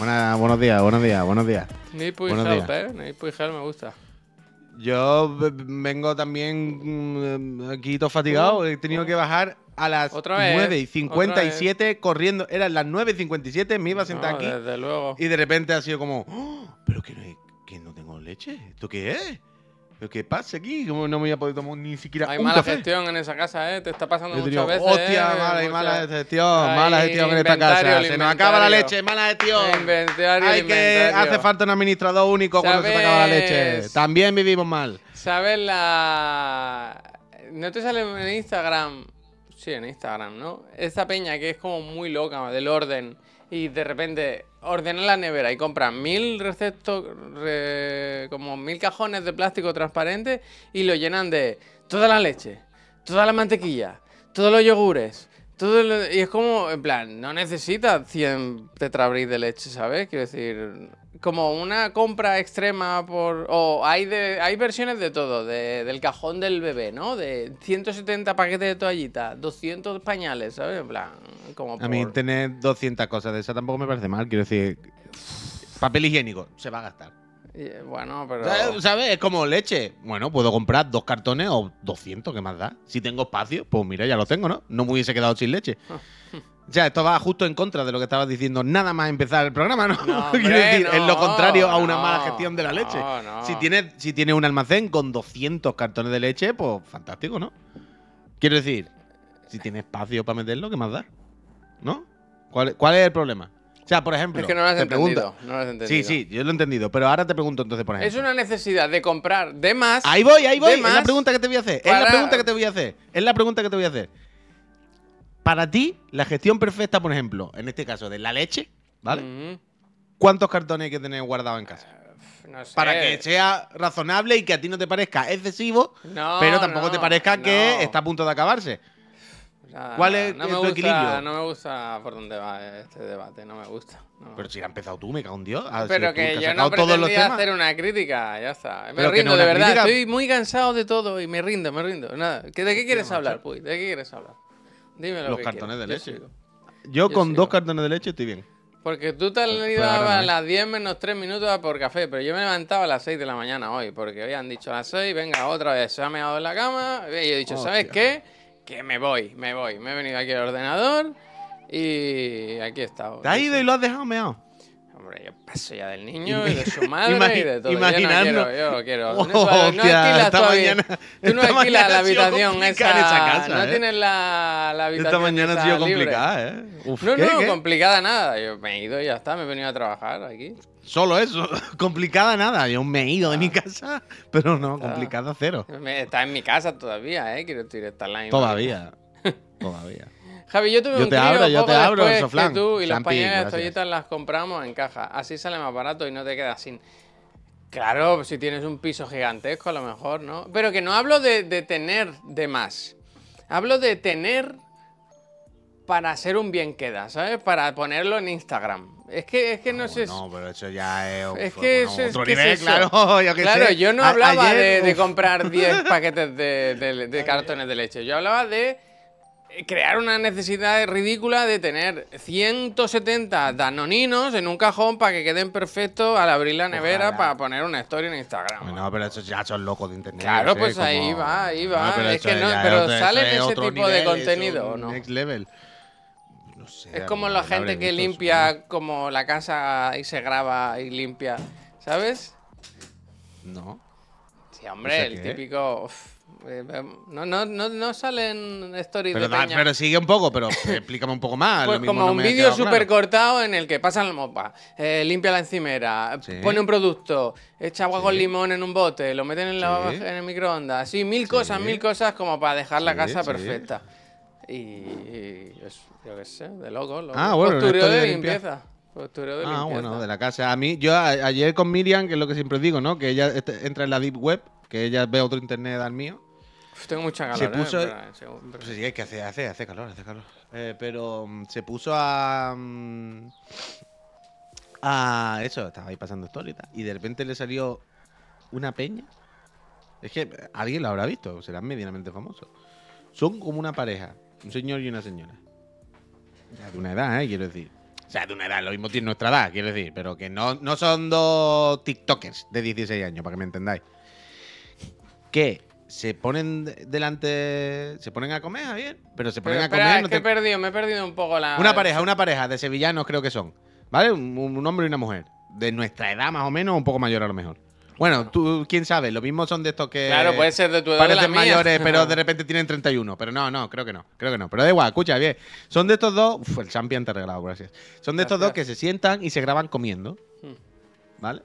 Buena- buenos días, buenos días, buenos días. Buenos Help, días. ¿eh? Nip y Help me gusta. Yo vengo también mm, aquí todo fatigado. He tenido que bajar a las Otra vez, 9 y 57 corriendo. Eran las 9 y 57, me iba a sentar No, aquí. Desde luego. Y de repente ha sido como, "Oh, ¿pero que no, hay- que no tengo leche? ¿Esto qué es? ¿Pero qué pasa aquí? ¿Cómo no me voy a poder tomar ni siquiera Hay un mala café? gestión en esa casa, ¿eh? Te está pasando Yo muchas digo, veces. hostia, ¿eh? mala y Muchas- mala gestión, Hay mala gestión en esta casa. Se nos acaba la leche, mala gestión. Inventario, Hay que hace falta un administrador único cuando se te acaba la leche. También vivimos mal. ¿Sabes la. ¿No te sale en Instagram? Sí, en Instagram, ¿no? Esta peña que es como muy loca del orden y de repente ordena la nevera y compra mil receptos, re- como mil cajones de plástico transparente y lo llenan de toda la leche, toda la mantequilla, todos los yogures. Todo lo- y es como, en plan, no necesitas 100 tetrabris de leche, ¿sabes? Quiero decir, como una compra extrema por... O hay, de, hay versiones de todo, de- del cajón del bebé, ¿no? De 170 paquetes de toallitas, 200 pañales, ¿sabes? En plan, como A mí tener 200 cosas de esas tampoco me parece mal. Quiero decir, papel higiénico se va a gastar. Y, Bueno, pero... ¿Sabes? ¿Sabes? Es como leche. Bueno, puedo comprar dos cartones o 200, ¿qué más da? Si tengo espacio, pues mira, ya lo tengo, ¿no? No me hubiese quedado sin leche. Sea, esto va justo en contra de lo que estabas diciendo nada más empezar el programa, ¿no? No, Quiero hombre, decir, es lo contrario a una no, mala gestión de la leche. Si tienes si tiene un almacén con 200 cartones de leche, pues fantástico, ¿no? Quiero decir, si tiene espacio para meterlo, ¿qué más da? ¿No? ¿Cuál, cuál es el problema? O sea, por ejemplo, Es que no lo has te entendido. pregunto- No lo has entendido. Sí, sí, yo lo he entendido. Pero ahora te pregunto entonces, por ejemplo. Es una necesidad de comprar de más. Ahí voy, ahí voy. Es la pregunta que te voy a hacer. Es la pregunta que te voy a hacer. Es la pregunta que te voy a hacer. Para ti, la gestión perfecta, por ejemplo, en este caso de la leche, ¿vale? Ujú. ¿Cuántos cartones hay que tener guardados en casa? No sé. Para que sea razonable y que a ti no te parezca excesivo, No, pero tampoco te parezca que está a punto de acabarse. ¿Cuál es no tu gusta, equilibrio? No me gusta por dónde va este debate, no me gusta. Pero si has empezado tú, me cago en Dios. Has Pero que yo no pretendía hacer una crítica, ya está. Me Pero rindo, de verdad. crítica- Estoy muy cansado de todo y me rindo, me rindo. Nada. ¿que ¿De qué quieres hablar, Puy? ¿De qué quieres hablar? Dime lo Los que cartones de leche. Yo sigo. Yo, Yo con sigo. dos cartones de leche estoy bien. Porque tú te has ido a ¿eh? las 10 menos 3 minutos a por café, pero yo me levantaba a las 6 de la mañana hoy, porque hoy han dicho a las 6, venga, otra vez, se ha meado en la cama, y he dicho, ¿sabes qué? Que me voy, me voy. Me he venido aquí al ordenador y aquí he estado. Te has ido y lo has dejado meado. Hombre, yo paso ya del niño y de su madre y de todo. imaginando- Yo no quiero, yo no quiero. No, Hostia, no alquilas esta mañana- Tú no alquilas la habitación esa. en esa casa, no ¿eh? tienes la, la habitación Esta mañana ha sido libre. complicada, ¿eh? Uf, No, ¿qué, no, qué? complicada nada. Yo me he ido y ya está, me he venido a trabajar aquí. Solo eso. complicada nada. Yo me he ido de mi Ah. casa, pero no, Está. complicada cero. Está en mi casa todavía, ¿eh? Quiero decir, está en la misma. Todavía. Todavía. Javi, yo tuve Yo un te crío abro, yo te abro que tú y los Champi, pañales de gracias. toallitas las compramos en caja. Así sale más barato y no te quedas sin. Claro, si tienes un piso gigantesco a lo mejor, ¿no? Pero que no hablo de, de tener de más. Hablo de tener para ser un bien queda, ¿sabes? Para ponerlo en Instagram. Es que, es que no, sé. si- No, pero eso ya es, Es bueno, que eso es- otro ¿qué es nivel, eso? claro. Yo, Claro, sé. yo no hablaba ayer, de, comprar 10 paquetes de, de- de cartones de leche. Yo hablaba de crear una necesidad ridícula de tener 170 danoninos en un cajón para que queden perfectos al abrir la nevera Ojalá. para poner una historia en Instagram. Bueno, pero esos ya son locos de internet. Claro, sé, pues ahí como- va, ahí va. pero Es que no- pero otro- ¿sale eso en es ese tipo de nivel, contenido no? Next level. No sé, Es como la gente que visto, limpia como la casa y se graba y limpia, ¿sabes? No. Sí, hombre, ¿Eso el típico... uf, eh, eh, no, no, no, no salen stories Pero, de da- peña. pero sigue un poco, pero explícame un poco más. Pues lo mismo como no un vídeo súper claro. cortado en el que pasan la mopa, eh, limpia la encimera, Sí. pone un producto, echa agua con Sí. limón en un bote, lo meten en, la, Sí. en el microondas, así mil cosas, Sí. mil cosas como para dejar la Sí, casa sí. perfecta. Y, y es, yo qué sé, de loco, loco. Ah, bueno, Postureo de limpieza. Postureo de Ah, limpieza. bueno, de la casa. A mí, yo a- ayer con Miriam, que es lo que siempre digo, ¿no? Que ella este- entra en la deep web, que ella ve otro internet al mío. Tengo mucha calor, Se ¿eh? puso- un segundo. Pues sí, es que hace, hace, hace calor, hace calor. Eh, pero mm, se puso a. mm, a eso, estaba ahí pasando story y tal. Y de repente le salió una peña. Es que alguien lo habrá visto, serán medianamente famosos. Son como una pareja, un señor y una señora. Ya de una edad, ¿eh? Quiero decir. O sea, de una edad, lo mismo tiene nuestra edad, quiero decir, pero que no, no son dos TikTokers de 16 años, para que me entendáis. Que se ponen de- delante. Se ponen a comer, Javier, pero se Pero ponen a comer. es no que he perdido, me he perdido un poco la. Una pareja, una pareja de sevillanos creo que son. ¿Vale? Un, un hombre y una mujer. De nuestra edad más o menos, un poco mayor a lo mejor. Bueno, tú, quién sabe, lo mismo son de estos que Claro, puede ser de tu edad. o de la parecen mía. mayores, pero de repente tienen 31. Pero no, no, creo que no, creo que no. Pero da igual, escucha, bien. Son de estos dos, uf, el champion te ha regalado, gracias. Son de estos dos que se sientan y se graban comiendo. Hmm. ¿Vale?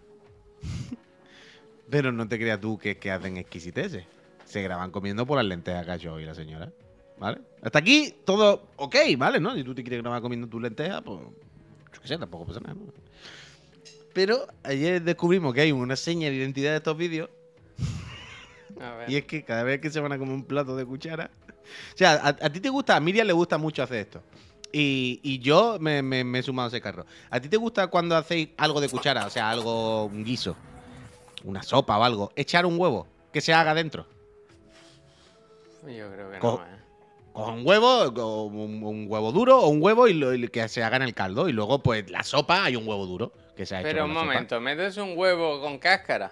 pero no te creas tú que, que hacen exquisiteces. Se graban comiendo por las lentejas que ha hecho hoy la señora. ¿Vale? Hasta aquí todo ok, ¿vale? ¿No? Si tú te quieres grabar comiendo tus lentejas, pues. Yo qué sé, tampoco pasa nada, ¿no? Pero ayer descubrimos que hay una seña de identidad de estos vídeos A ver. y es que cada vez que se van a comer un plato de cuchara. O sea, a, a ti te gusta, a Miriam le gusta mucho hacer esto. Y, y yo me, me- me he sumado a ese carro. ¿A ti te gusta cuando hacéis algo de cuchara? O sea, algo, un guiso, una sopa o algo. Echar un huevo, que se haga dentro. Yo creo que Co- no, eh. Con un huevo, con un, un huevo duro o un huevo y, lo- y que se haga en el caldo. Y luego, pues, la sopa hay un huevo duro que se ha hecho. Pero un la sopa. momento, metes un huevo con cáscara.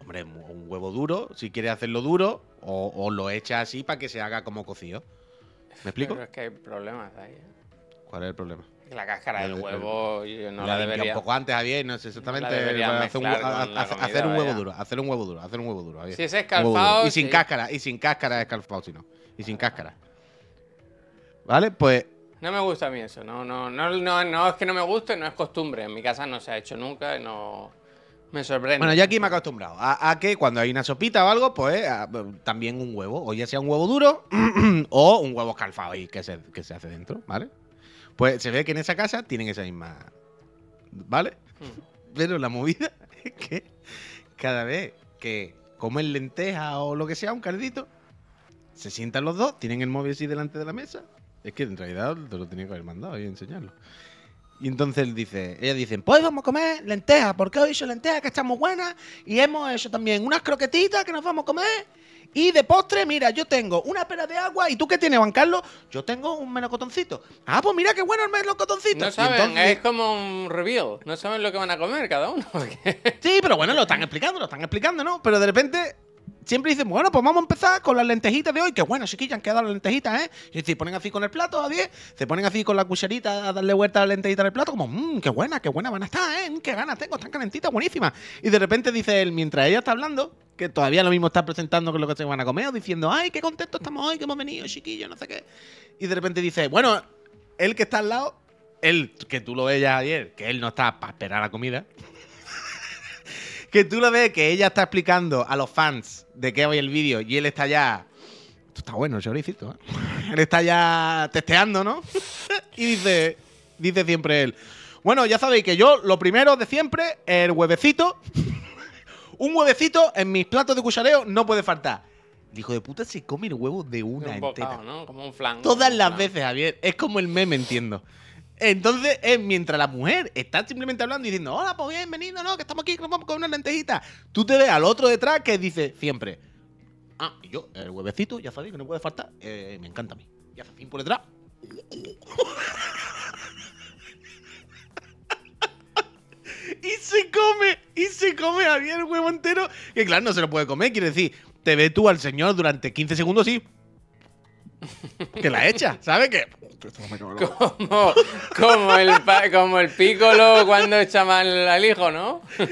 Hombre, un huevo duro, si quieres hacerlo duro, o, o lo echas así para que se haga como cocido. ¿Me explico? Pero es que hay problemas ahí. eh. ¿Cuál es el problema? La cáscara del El- el- huevo yo no la la debería. un poco antes, Javier, no sé exactamente. hacer un, hacer- comida, hacer un huevo vaya. duro, hacer un huevo duro, hacer un huevo duro. Javier. Si es escalfado, Y sin sí. cáscara, y sin cáscara escalfado, si no. Y sin cáscara. ¿Vale? Pues No me gusta a mí eso. No, no, no, no, no es que no me guste, no es costumbre. En mi casa no se ha hecho nunca y no. Me sorprende. Bueno, yo aquí me he acostumbrado a, a que cuando hay una sopita o algo, pues a- también un huevo, o ya sea un huevo duro o un huevo escalfado ahí que se, que se hace dentro, ¿vale? Pues se ve que en esa casa tienen esa misma. ¿Vale? Mm. Pero la movida es que cada vez que comen lenteja o lo que sea, un cardito, se sientan los dos, tienen el móvil así delante de la mesa. Es que en realidad te lo tenía que haber mandado y enseñarlo. Y entonces él dice, ellas dicen, pues vamos a comer lentejas, porque hoy he hecho lentejas que están muy buenas y hemos hecho también unas croquetitas que nos vamos a comer. Y de postre, mira, yo tengo una pera de agua y tú qué tienes, Juan Carlos, yo tengo un melocotoncito. Ah, pues mira qué bueno el melocotoncito. No saben, entonces- es como un reveal. No saben lo que van a comer cada uno. Sí, pero bueno, lo están explicando, lo están explicando, ¿no? Pero de repente siempre dicen, bueno, pues vamos a empezar con las lentejitas de hoy. Que bueno, chiquillas, han quedado las lentejitas, ¿eh? Y se ponen así con el plato a 10, se ponen así con la cucharita a darle vuelta a la lentejita del plato, como, mmm, qué buena, qué buena van a estar, ¿eh? Mm, Qué ganas tengo, están calentitas, buenísimas. Y de repente dice él, mientras ella está hablando, que todavía lo mismo está presentando con lo que se van a comer, o diciendo, ay, qué contentos estamos hoy, que hemos venido, chiquillos, no sé qué. Y de repente dice, bueno, él que está al lado, él, que tú lo veías ayer, que él no está para esperar la comida, que tú lo ves que ella está explicando a los fans de qué va el vídeo y él está ya. Esto está bueno, choricito, ¿eh? Él está ya testeando, ¿no? y dice, dice siempre él. Bueno, ya sabéis que yo, lo primero de siempre, el huevecito. un huevecito en mis platos de cuchareo no puede faltar. El hijo de puta se come el huevo de una un entera. ¿no? Como un flan. Todas como las flan. veces, Javier. Es como el meme, entiendo. Entonces, es mientras la mujer está simplemente hablando y diciendo, hola, pues bienvenido, ¿no? Que estamos aquí, con una lentejita. Tú te ves al otro detrás que dice siempre, ah, y yo, el huevecito, ya sabéis que no puede faltar, eh, me encanta a mí. Y hace por detrás. y se come, y se come Javier el huevo entero. Que claro, no se lo puede comer, quiere decir, te ves tú al señor durante 15 segundos y... Que la echa, ¿sabes? Como, como, el, pa- como el pícolo cuando echa mal al hijo, ¿no? Sí,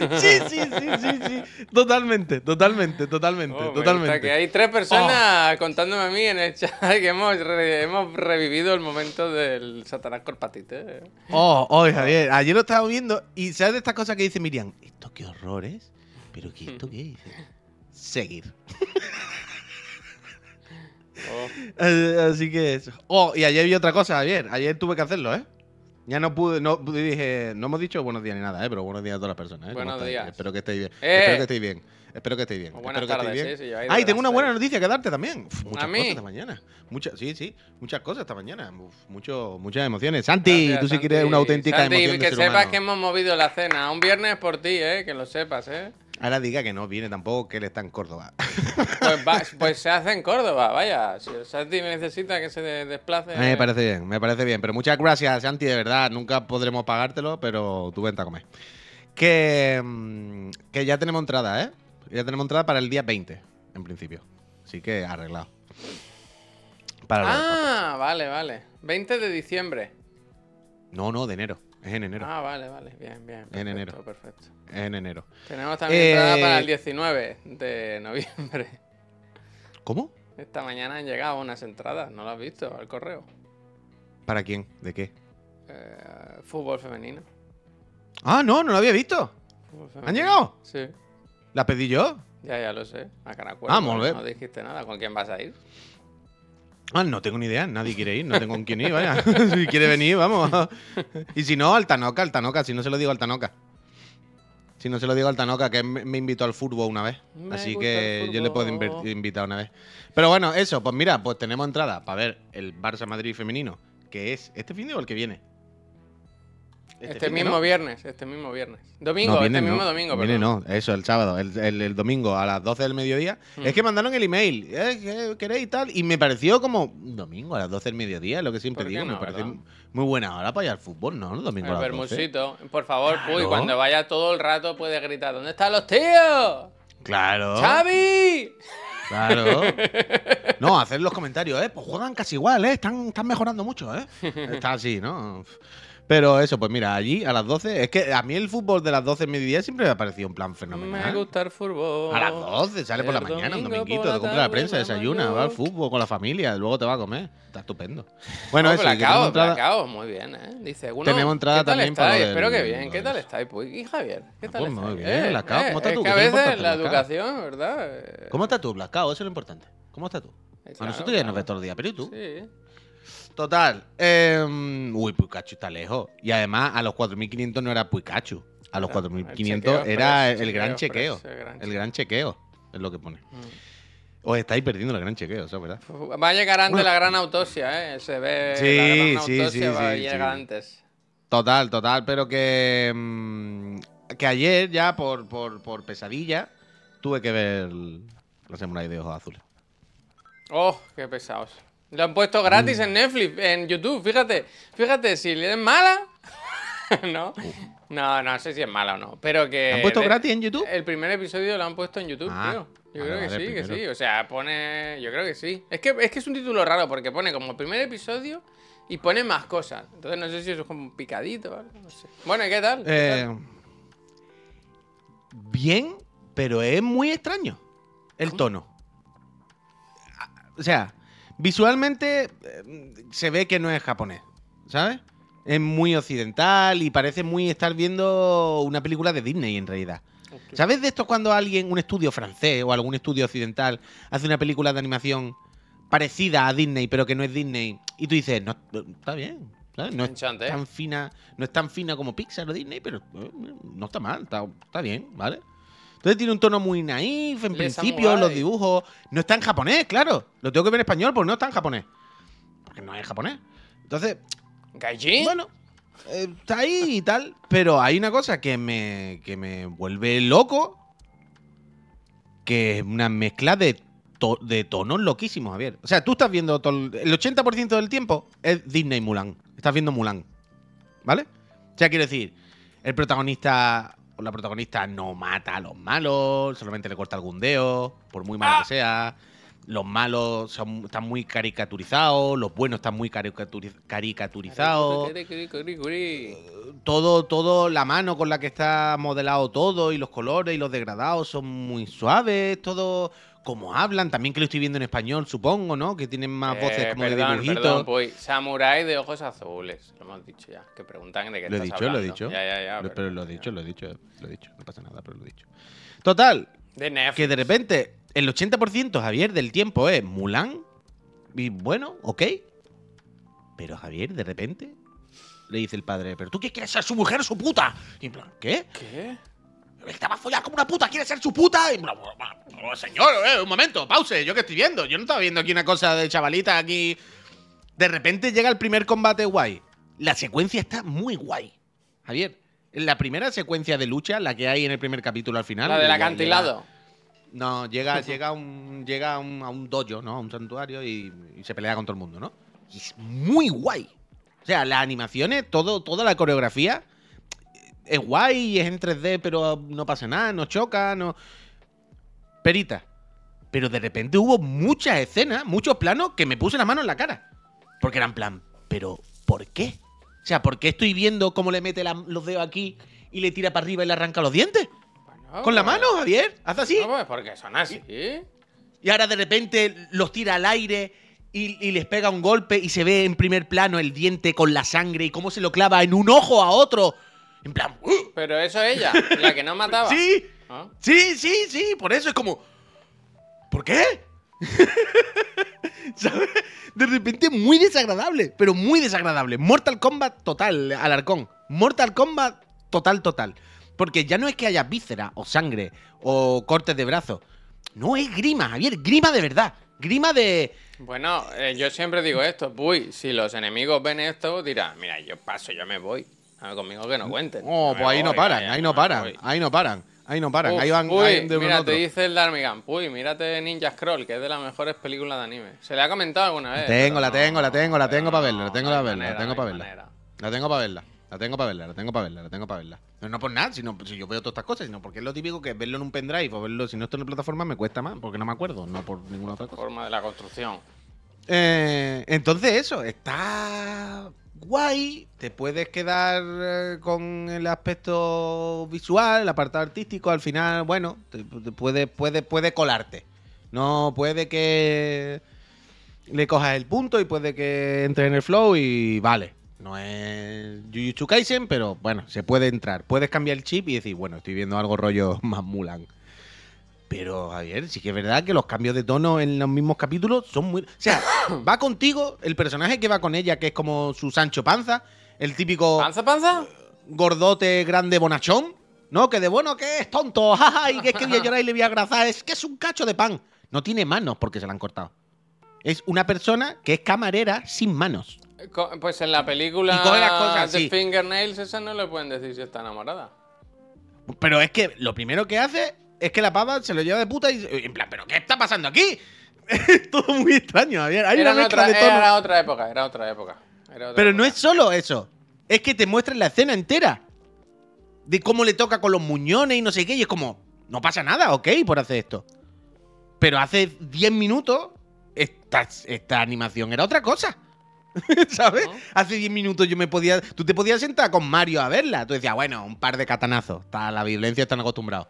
sí, sí, sí, sí. Totalmente, totalmente, totalmente, Oh, me gusta totalmente. que hay tres personas contándome a mí en el chat que hemos, re- hemos revivido el momento del Satanás Corpatite. ¿eh? Oh, oh, Javier, ayer lo estaba viendo y ¿sabes de estas cosas que dice Miriam? ¿Esto qué horrores? ¿Pero qué esto qué dice? Seguir. Oh. Así que eso. Oh, y ayer vi otra cosa, Javier. Ayer tuve que hacerlo, ¿eh? Ya no pude, no dije, no hemos dicho buenos días ni nada, ¿eh? Pero buenos días a todas las personas, ¿eh? ¿Cómo Buenos días. Espero que estéis bien. Eh. Espero que estéis bien. Espero que estéis bien. O buenas Espero que estéis tardes, bien. sí, sí, de tengo una buena noticia que darte también. Uf, muchas mí? cosas esta mañana. Muchas, sí, sí. Muchas cosas esta mañana. Uf, mucho, muchas emociones. Santi, Gracias, tú sí Santi. quieres una auténtica Santi, emoción de que sepas humano. que hemos movido la cena. Un viernes por ti, ¿eh? Que lo sepas, ¿eh? Ahora diga que no viene tampoco, que él está en Córdoba. Pues, va- pues se hace en Córdoba, vaya. Si el Santi necesita que se de- desplace. Me parece bien, me parece bien. Pero muchas gracias, Santi, de verdad. Nunca podremos pagártelo, pero tú vente a comer. Que, mm, que ya tenemos entrada, ¿eh? Ya tenemos entrada para el día 20, en principio. Así que arreglado. Para. Ah, vale, vale. 20 de diciembre. No, no, de enero. Es en enero. Ah, vale, vale. Bien, bien. Perfecto, En enero. Perfecto. Es en enero. Tenemos también Eh, entrada para el 19 de noviembre. ¿Cómo? Esta mañana han llegado unas entradas, ¿no lo has visto? Al correo. ¿Para quién? ¿De qué? Eh, fútbol femenino. Ah, no, no lo había visto. ¿Han llegado? Sí. ¿La pedí yo? Ya, ya lo sé. A Caracuel. Ah, molt bé. No dijiste nada. ¿Con quién vas a ir? Ah, no tengo ni idea, nadie quiere ir, no tengo con quién ir, vaya. si quiere venir, vamos. y si no, al Tanoca, al Tanoca, si no se lo digo al Tanoca. Si no se lo digo al Tanoca, que me, invitó al fútbol una vez. Me Así que yo le puedo invitar una vez. Pero bueno, eso, pues mira, pues tenemos entrada para ver el Barça Madrid femenino, que es este fin de o el que viene. Este, de, mismo ¿no? viernes, este mismo viernes. Domingo, No, este mismo no. domingo, Viene perdón. no, eso, el sábado, el, el- el domingo a las 12 del mediodía. Mm. Es que mandaron el email, ¿eh? ¿Qué queréis tal? Y me pareció como domingo a las 12 del mediodía, es lo que siempre ¿Por qué digo. me parece verdad? muy buena hora para ir al fútbol, ¿no? Domingo a El las 12. Bermusito. Por favor, Claro. cuando vaya todo el rato puede gritar: ¿Dónde están los tíos? Claro. ¡Xavi! Claro. No, hacer los comentarios, ¿eh? Pues juegan casi igual, ¿eh? Están, están mejorando mucho, ¿eh? Está así, ¿no? Pero eso, pues mira, allí a las 12. Es que a mí el fútbol de las 12 del mediodía siempre me ha parecido un plan Me fenomenal. gusta el fútbol. A las 12, sale por la El mañana, un dominguito, te compra la prensa, me desayuna, va al fútbol con la familia, luego te va a comer. Está estupendo. Bueno, No, eso, Blackout, entrada- Blackout, muy bien, ¿eh? Dice, uno, Tenemos entrada ¿qué tal también para del- Espero que bien. ¿Qué tal estáis? Pues, y Javier, ¿qué tal pues muy bien, Blackout, ¿cómo estás es tú? que Que a veces la educación, ¿verdad? Eh, ¿Cómo estás tú, Blascao? Eso es lo importante. ¿Cómo estás tú? eh, a nosotros ya nos ves todos los días, pero ¿y tú? Sí. Total. eh, uy, Pikachu está lejos. Y además, a los 4.500 no era Pikachu. A los Era 4.500 chequeo era el gran chequeo el gran chequeo. Es lo que pone. Mm. Os estáis perdiendo el gran chequeo, eso es verdad. Va a llegar antes la gran autopsia, ¿eh? Se ve Sí, la gran sí, autopsia sí, va a llegar antes. Total, total. Pero que. mm, que ayer, ya por, por, por pesadilla, tuve que ver la Samurai de Ojos Azules. Oh, qué pesados. Lo han puesto Mm. gratis en Netflix, en YouTube, fíjate. Fíjate, si es mala. ¿No? No, no sé si es mala o no. Pero que. ¿La han puesto gratis en YouTube? El primer episodio lo han puesto en YouTube, Ah, tío. Yo vale, creo que vale, sí, que sí. O sea, pone. Yo creo que sí. Es que, es que es un título raro porque pone como primer episodio y pone más cosas. Entonces no sé si eso es como un picadito o algo. No sé. Bueno, ¿y qué tal? ¿Qué Eh, tal? bien, pero es muy extraño el tono. Ah, O sea, visualmente eh, se ve que no es japonés, ¿sabes? Es muy occidental y parece muy estar viendo una película de Disney en realidad. ¿Sabes de esto cuando alguien, un estudio francés o algún estudio occidental, hace una película de animación parecida a Disney, pero que no es Disney? Y tú dices, no, está bien. ¿sabes? No es Enchante, ¿eh? tan fina, no es tan fina como Pixar o Disney, pero eh, no está mal, está, está bien, ¿vale? Entonces tiene un tono muy naif, en Le principio, los dibujos. No está en japonés, claro. Lo tengo que ver en español porque no está en japonés. Porque no es japonés. Entonces, ¿Gaijin? bueno, eh, está ahí y tal. Pero hay una cosa que me, que me vuelve loco. Que es una mezcla de, to- de tonos loquísimos, Javier. O sea, tú estás viendo el el 80% del tiempo es Disney Mulan. Estás viendo Mulan. ¿Vale? O sea, quiero decir, el protagonista la protagonista no mata a los malos, solamente le corta algún dedo, por muy malo que sea. Los malos son- están muy caricaturizados, los buenos están muy caricaturi- caricaturizados. Todo, todo, la mano con la que está modelado todo y los colores y los degradados son muy suaves, todo como hablan, también que lo estoy viendo en español, supongo, ¿no? Que tienen más Eh, voces como perdón, de dibujitos. Perdón, Puy. Samurai de ojos azules. Lo hemos dicho ya. Que preguntan de qué lo he dicho, lo he dicho. Ya, ya, ya. Pero lo he dicho, lo he dicho, lo he dicho. No pasa nada, pero lo he dicho. Total, De que de repente el 80% Javier del tiempo es Mulan. Y bueno, ok. Pero Javier, de repente, le dice el padre, ¿pero tú qué quieres ser su mujer o su puta? Y en plan, ¿qué? ¿Qué? Estaba follada como una puta, quiere ser su puta. Y. Oh, señor, eh, un momento, pause. ¿Yo qué estoy viendo? Yo no estaba viendo aquí una cosa de chavalita aquí. De repente llega el primer combate guay. La secuencia está muy guay. Javier, la primera secuencia de lucha, la que hay en el primer capítulo al final. La del acantilado. no, llega, llega, a un, llega un, a un dojo, ¿no? A un santuario y, y se pelea con todo el mundo, ¿no? Y es muy guay. O sea, las animaciones, todo, toda la coreografía es guay, es en 3D, pero no pasa nada, no choca, no. Perita. Pero de repente hubo muchas escenas, muchos planos que me puse la mano en la cara. Porque eran plan, ¿pero por qué? O sea, ¿por qué estoy viendo cómo le mete la- los dedos aquí y le tira para arriba y le arranca los dientes? Bueno, Con la pues- mano, Javier. Haz así. No, pues porque son así. Y ahora de repente los tira al aire y, y les pega un golpe y se ve en primer plano el diente con la sangre y cómo se lo clava en un ojo a otro. En plan, ¡uh! Pero eso es ella, la que no mataba. sí, ¿Ah? sí, sí, sí, por eso es como, ¿por qué? ¿Sabes? De repente muy desagradable, pero muy desagradable. Mortal Kombat total, Alarcón. Mortal Kombat total, total. Porque ya no es que haya víscera o sangre o cortes de brazos. No es grima, Javier, grima de verdad. Grima de... Bueno, eh, yo siempre digo esto. Uy, si los enemigos ven esto, dirán, mira, yo paso, yo me voy. A ver, conmigo que no cuenten. Oh, me pues ahí no paran, ahí no paran, ahí no paran, ahí no paran. Uf, ahí van, uy, ahí de uno mira, te dice el Darmigan. Uy, mírate Ninja Scroll, que es de las mejores películas de anime. Se le ha comentado alguna vez. tengo, la tengo, la no, tengo, la tengo para verla, la no, tengo no para verla, la tengo no para verla. La tengo para verla. La tengo para verla, la tengo para verla, la tengo para verla. No, no por nada, sino si yo veo todas estas cosas, sino porque es lo típico que verlo en un pendrive o verlo, si no esto en plataforma me cuesta más, porque no me acuerdo, no por ninguna otra cosa. Forma de la construcción. Eh, entonces eso, está guay, te puedes quedar eh, con el aspecto visual, el apartado artístico, al final, bueno, te, puede, puede, puede colarte. No puede que le cojas el punto y puede que entre en el flow y vale. No es Jujutsu Kaisen, pero bueno, se puede entrar. Puedes cambiar el chip y decir, bueno, estoy viendo algo rollo más Mulan. Pero, Javier, sí que es verdad que los cambios de tono en los mismos capítulos son muy. O sea, va contigo el personaje que va con ella, que es como su Sancho Panza, el típico ¿Panza, panza? gordote grande bonachón, ¿no? Que de bueno que es tonto, jaja, y que es que voy a llorar y le voy a abrazar, es que es un cacho de pan. No tiene manos porque se la han cortado. Es una persona que es camarera sin manos. Co- Pues en la película Y coge las cosas de así. Fingernails, esa no le pueden decir si está enamorada. Pero es que lo primero que hace es que la pava se lo lleva de puta y en plan, ¿pero qué está pasando aquí? Es todo muy extraño, Javier. Hay Era, una en mezcla otra, de tonos. era otra época, era otra época. era otra Pero no es solo eso. Es que te muestran la escena entera. De cómo le toca con los muñones y no sé qué. Y es como, no pasa nada, ok, por hacer esto. Pero hace 10 minutos, esta, esta animación era otra cosa. ¿Sabes? Hace 10 minutos yo me podía. Tú te podías sentar con Mario a verla. Tú decías, bueno, un par de catanazos. Está, la violencia están acostumbrados.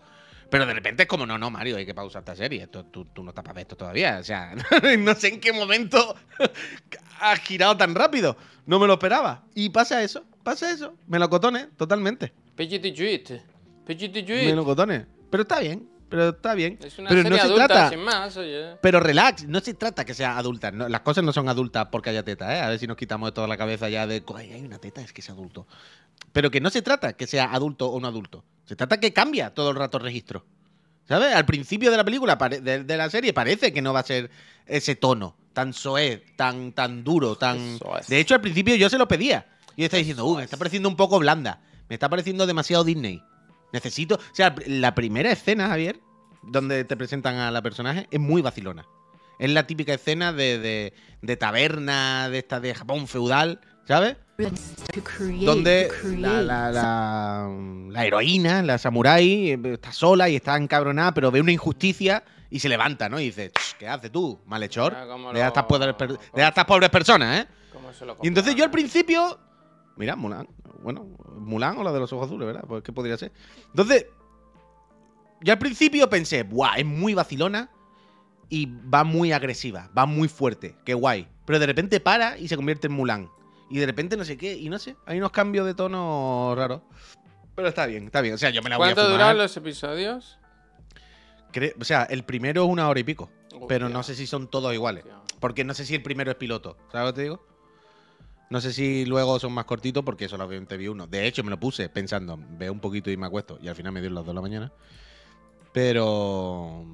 Pero de repente es como, no, no, Mario, hay que pausar esta serie. Esto, tú, tú no estás para ver esto todavía. O sea, no sé en qué momento has girado tan rápido. No me lo esperaba. Y pasa eso, pasa eso. Me lo cotones, totalmente. Pidgeotty Juit. Pidgeotty Me Juit. lo cotones. Pero está bien, pero está bien. Es una pero serie no se adulta, trata. sin más, oye. Pero relax, no se trata que sea adulta. no, las cosas no son adultas porque haya teta, ¿eh? A ver si nos quitamos de toda la cabeza ya de, "Ay, hay una teta, es que es adulto. Pero que no se trata que sea adulto o no adulto. Se trata que cambia todo el rato el registro. ¿Sabes? Al principio de la película, de, de la serie, parece que no va a ser ese tono tan soez, tan, tan duro, tan... De hecho, al principio yo se lo pedía. Y yo estaba diciendo, uh, me está pareciendo un poco blanda. Me está pareciendo demasiado Disney. Necesito... O sea, la primera escena, Javier, donde te presentan a la personaje, es muy vacilona. Es la típica escena de, de, de taberna, de esta de Japón feudal, ¿sabes? create, donde la, la, la, la heroína, la samurái, eh, está sola y está encabronada, pero ve una injusticia y se levanta, ¿no? Y dice, "Ch, ¿qué haces tú, malhechor? Ah, De estas pobres, de cómo- estas pobres personas, ¿eh? ¿Cómo se lo Y entonces yo al principio. Mira, Mulan. Bueno, Mulan o la de los ojos azules, ¿verdad? Pues qué podría ser. Entonces. Yo al principio pensé, ¡buah! Es muy vacilona. Y va muy agresiva. Va muy fuerte. Qué guay. Pero de repente para y se convierte en Mulan. Y de repente no sé qué. Y no sé. Hay unos cambios de tono raros. Pero está bien, está bien. O sea, yo me la voy a ¿Cuánto duran los episodios? Cre- O sea, el primero es una hora y pico. Pero no sé si son todos iguales. Porque no sé si el primero es piloto. ¿Sabes lo que te digo? No sé si luego son más cortitos porque solamente vi uno. De hecho, me lo puse pensando, veo un poquito y me acuesto. Y al final me dio las 2 de la mañana. Pero.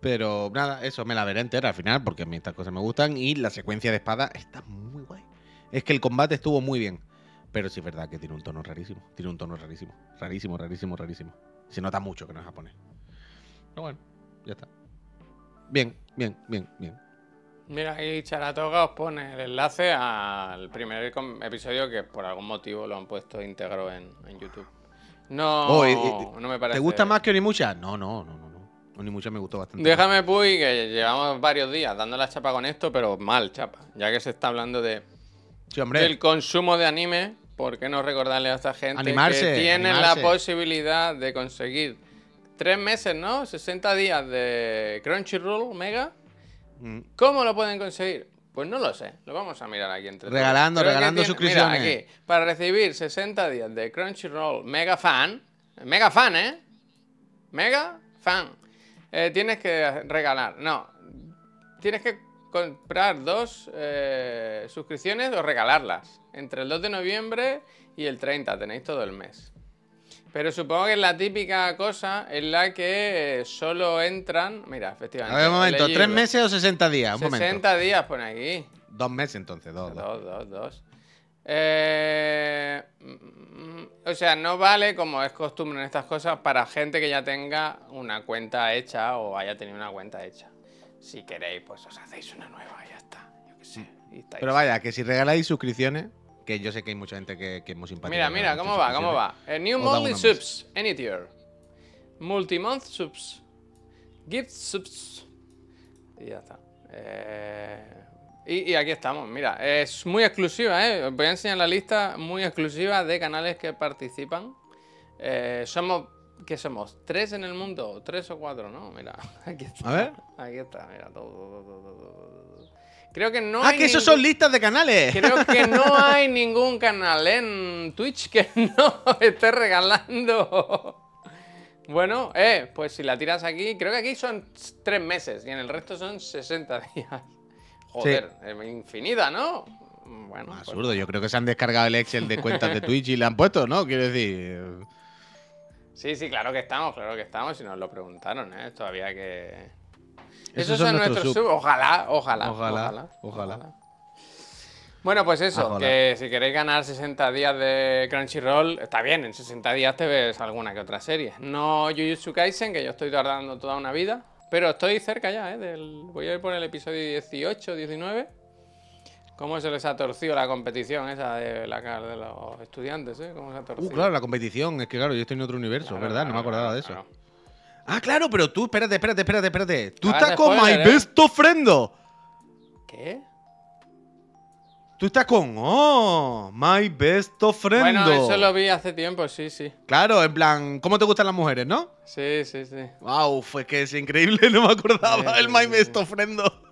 Pero nada, eso me la veré entera al final porque a mí estas cosas me gustan. Y la secuencia de espada está muy guay. Es que el combate estuvo muy bien. Pero sí es verdad que tiene un tono rarísimo. Tiene un tono rarísimo. Rarísimo, rarísimo, rarísimo. Se nota mucho que no es japonés. Pero bueno, ya está. Bien, bien, bien, bien. Mira, ahí Charatoga os pone el enlace al primer episodio que por algún motivo lo han puesto íntegro en, en YouTube. No, Oh, y- y- no me parece. ¿Te gusta más que Onimucha? No, no, no, no. no. Onimucha me gustó bastante. Déjame, Puy, que llevamos varios días dando la chapa con esto, pero mal chapa. Ya que se está hablando de, Sí, hombre. del consumo de anime, ¿por qué no recordarle a esta gente Animarse, que tienen animarse. la posibilidad de conseguir tres meses, ¿no? 60 días de Crunchyroll Mega. Mm. ¿Cómo lo pueden conseguir? Pues no lo sé, lo vamos a mirar aquí entre. Regalando, regalando tiene- suscripciones. Mira, aquí, para recibir 60 días de Crunchyroll Mega Fan, Mega Fan, ¿eh? Mega Fan. Eh, tienes que regalar, no, tienes que comprar dos eh, suscripciones o regalarlas. Entre el 2 de noviembre y el 30, tenéis todo el mes. Pero supongo que es la típica cosa en la que eh, solo entran. Mira, A efectivamente. ver, un momento. ¿Tres meses o 60 días? Un 60 momento. días pone aquí. Dos meses entonces, dos. dos. Dos, dos. Eh, mm, o sea, no vale como es costumbre en estas cosas para gente que ya tenga una cuenta hecha o haya tenido una cuenta hecha. Si queréis, pues os hacéis una nueva y ya está. Yo qué sé. Pero vaya, que si regaláis suscripciones, que yo sé que hay mucha gente que, que es muy simpática. Mira, mira, ¿cómo va? ¿Cómo va? Eh, new monthly subs, any tier. Multi-month subs. Gift subs. Y ya está. Eh, y, y aquí estamos, mira, es muy exclusiva, ¿eh? Os voy a enseñar la lista muy exclusiva de canales que participan. Eh, somos, ¿qué somos? ¿Tres en el mundo? ¿Tres o cuatro? No, mira, aquí está. A ver. Aquí está, mira, todo, todo, todo, todo, todo. Creo que no Ah, hay que esos ningún- son listas de canales. Creo que no hay ningún canal en Twitch que no esté regalando. Bueno, eh, pues si la tiras aquí, creo que aquí son tres meses y en el resto son 60 días. Joder, eh, infinita, ¿no? Bueno, pues- Absurdo, yo creo que se han descargado el Excel de cuentas de Twitch y le han puesto, ¿no? Quiero decir. sí, sí, claro que estamos, claro que estamos, y nos lo preguntaron, ¿eh? Todavía que... Esos son nuestros sub. sub. Ojalá, ojalá, Ojalá, ojalá, ojalá. Bueno, pues eso, que si queréis ganar 60 días de Crunchyroll, está bien, en 60 días te ves alguna que otra serie. No Jujutsu Kaisen, que yo estoy tardando toda una vida, pero estoy cerca ya, ¿eh? Del... Voy a ir por el episodio 18, 19. ¿Cómo se les ha torcido la competición esa de, la, de los estudiantes, eh? ¿Cómo se ha torcido? Uh, claro, la competición. Es que claro, yo estoy en otro universo, Claro, ¿verdad? no me claro, acordaba de eso. Ah, claro, pero tú, espérate, espérate, espérate, espérate. Tú Hagas estás con spoiler, My ¿eh? Best Ofrendo. ¿Qué? Tú estás con Oh, My Best Ofrendo. Bueno, eso lo vi hace tiempo, sí, sí. Claro, en plan, ¿cómo te gustan las mujeres, no? Sí, sí, sí. Wow, fue que es increíble, no me acordaba. Sí, el sí, My sí. Best Ofrendo.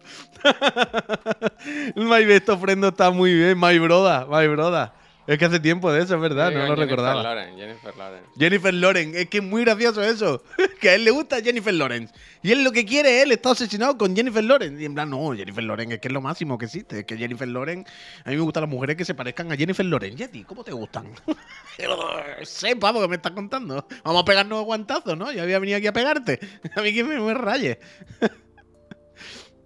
el My Best Ofrendo está muy bien, My Broda, My Broda. Es que hace tiempo de eso, es verdad, no lo Jennifer recordaba. Lawrence, Jennifer Lawrence. Jennifer Lawrence, es que es muy gracioso eso. que a él le gusta Jennifer Lawrence. Y él lo que quiere, él está obsesionado con Jennifer Lawrence. Y en plan, no, Jennifer Lawrence es que es lo máximo que existe. Es que Jennifer Lawrence, a mí me gustan las mujeres que se parezcan a Jennifer Lawrence. ¿Y a ti? ¿Cómo te gustan? Sepa lo que me estás contando. Vamos a pegarnos guantazos, ¿no? Yo había venido aquí a pegarte. a mí que me, me raye.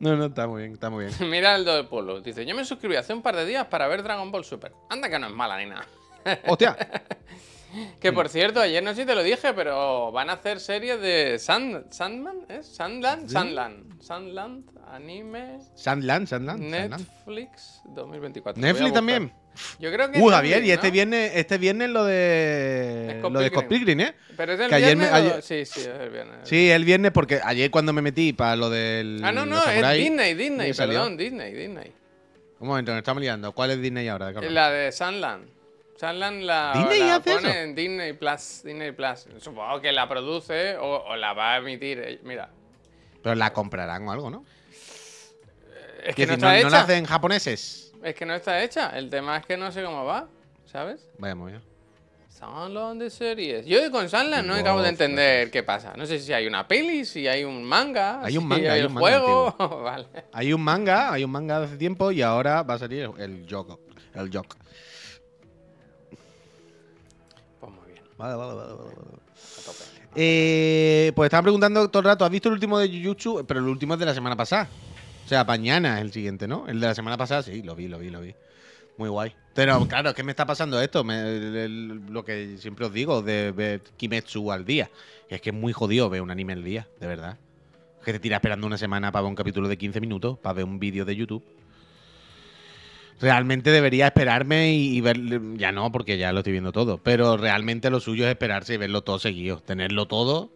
No, no, está muy bien, está muy bien. Mira el del pueblo. Dice, yo me suscribí hace un par de días para ver Dragon Ball Super. Anda que no es mala ni nada. Hostia, Que por cierto, ayer no sé si te lo dije, pero van a hacer series de Sand, Sandman, ¿es? Sandland, Sandland. Sandland, anime, Sandland, Sandland. Sandland. Netflix 2024. Voy a Netflix buscar. también. Yo creo que Uh, Javier, y Netflix, este ¿no? viernes, este viernes lo de. Scott Lo de Scott Pilgrim. ¿eh? Pero es el que me- viernes. o- ayer- Sí, sí, es el viernes. Sí, el viernes, porque ayer cuando me metí para lo del. Ah, no, no, es Disney, Disney, me salió. perdón, Disney, Disney. Un momento, nos estamos liando. ¿Cuál es Disney ahora? ¿De? La de Sunland. Sunland la, ¿Disney la hace pone eso? en Disney Plus, Disney Plus. Supongo que la produce o, o la va a emitir. eh, Mira, Pero la comprarán o algo, ¿no? es que no está no, la hecha. hacen japoneses. Es que no está hecha. El tema es que no sé cómo va, ¿sabes? Vaya muy bien. Sunland de series. Yo con Sunland no Wow, acabo de entender qué pasa. No sé si hay una peli, si hay un manga. Hay un si manga, hay el un manga juego. vale. Hay un manga, hay un manga de hace tiempo y ahora va a salir el, Jok. El Jok. Pues muy bien, Vale, vale, vale, vale. vale. a tope. Eh, pues estaban preguntando todo el rato, ¿has visto el último de Jujutsu? Pero el último es de la semana pasada. O sea, mañana es el siguiente, ¿no? El de la semana pasada, sí, lo vi, lo vi, lo vi. Muy guay. Pero claro, es que me está pasando esto, lo que siempre os digo de ver Kimetsu al día. Es que es muy jodido ver un anime al día, de verdad. Que te tiras esperando una semana para ver un capítulo de 15 minutos, para ver un vídeo de YouTube. Realmente debería esperarme y ver. Ya no, porque ya lo estoy viendo todo. Pero realmente lo suyo es esperarse y verlo todo seguido. Tenerlo todo.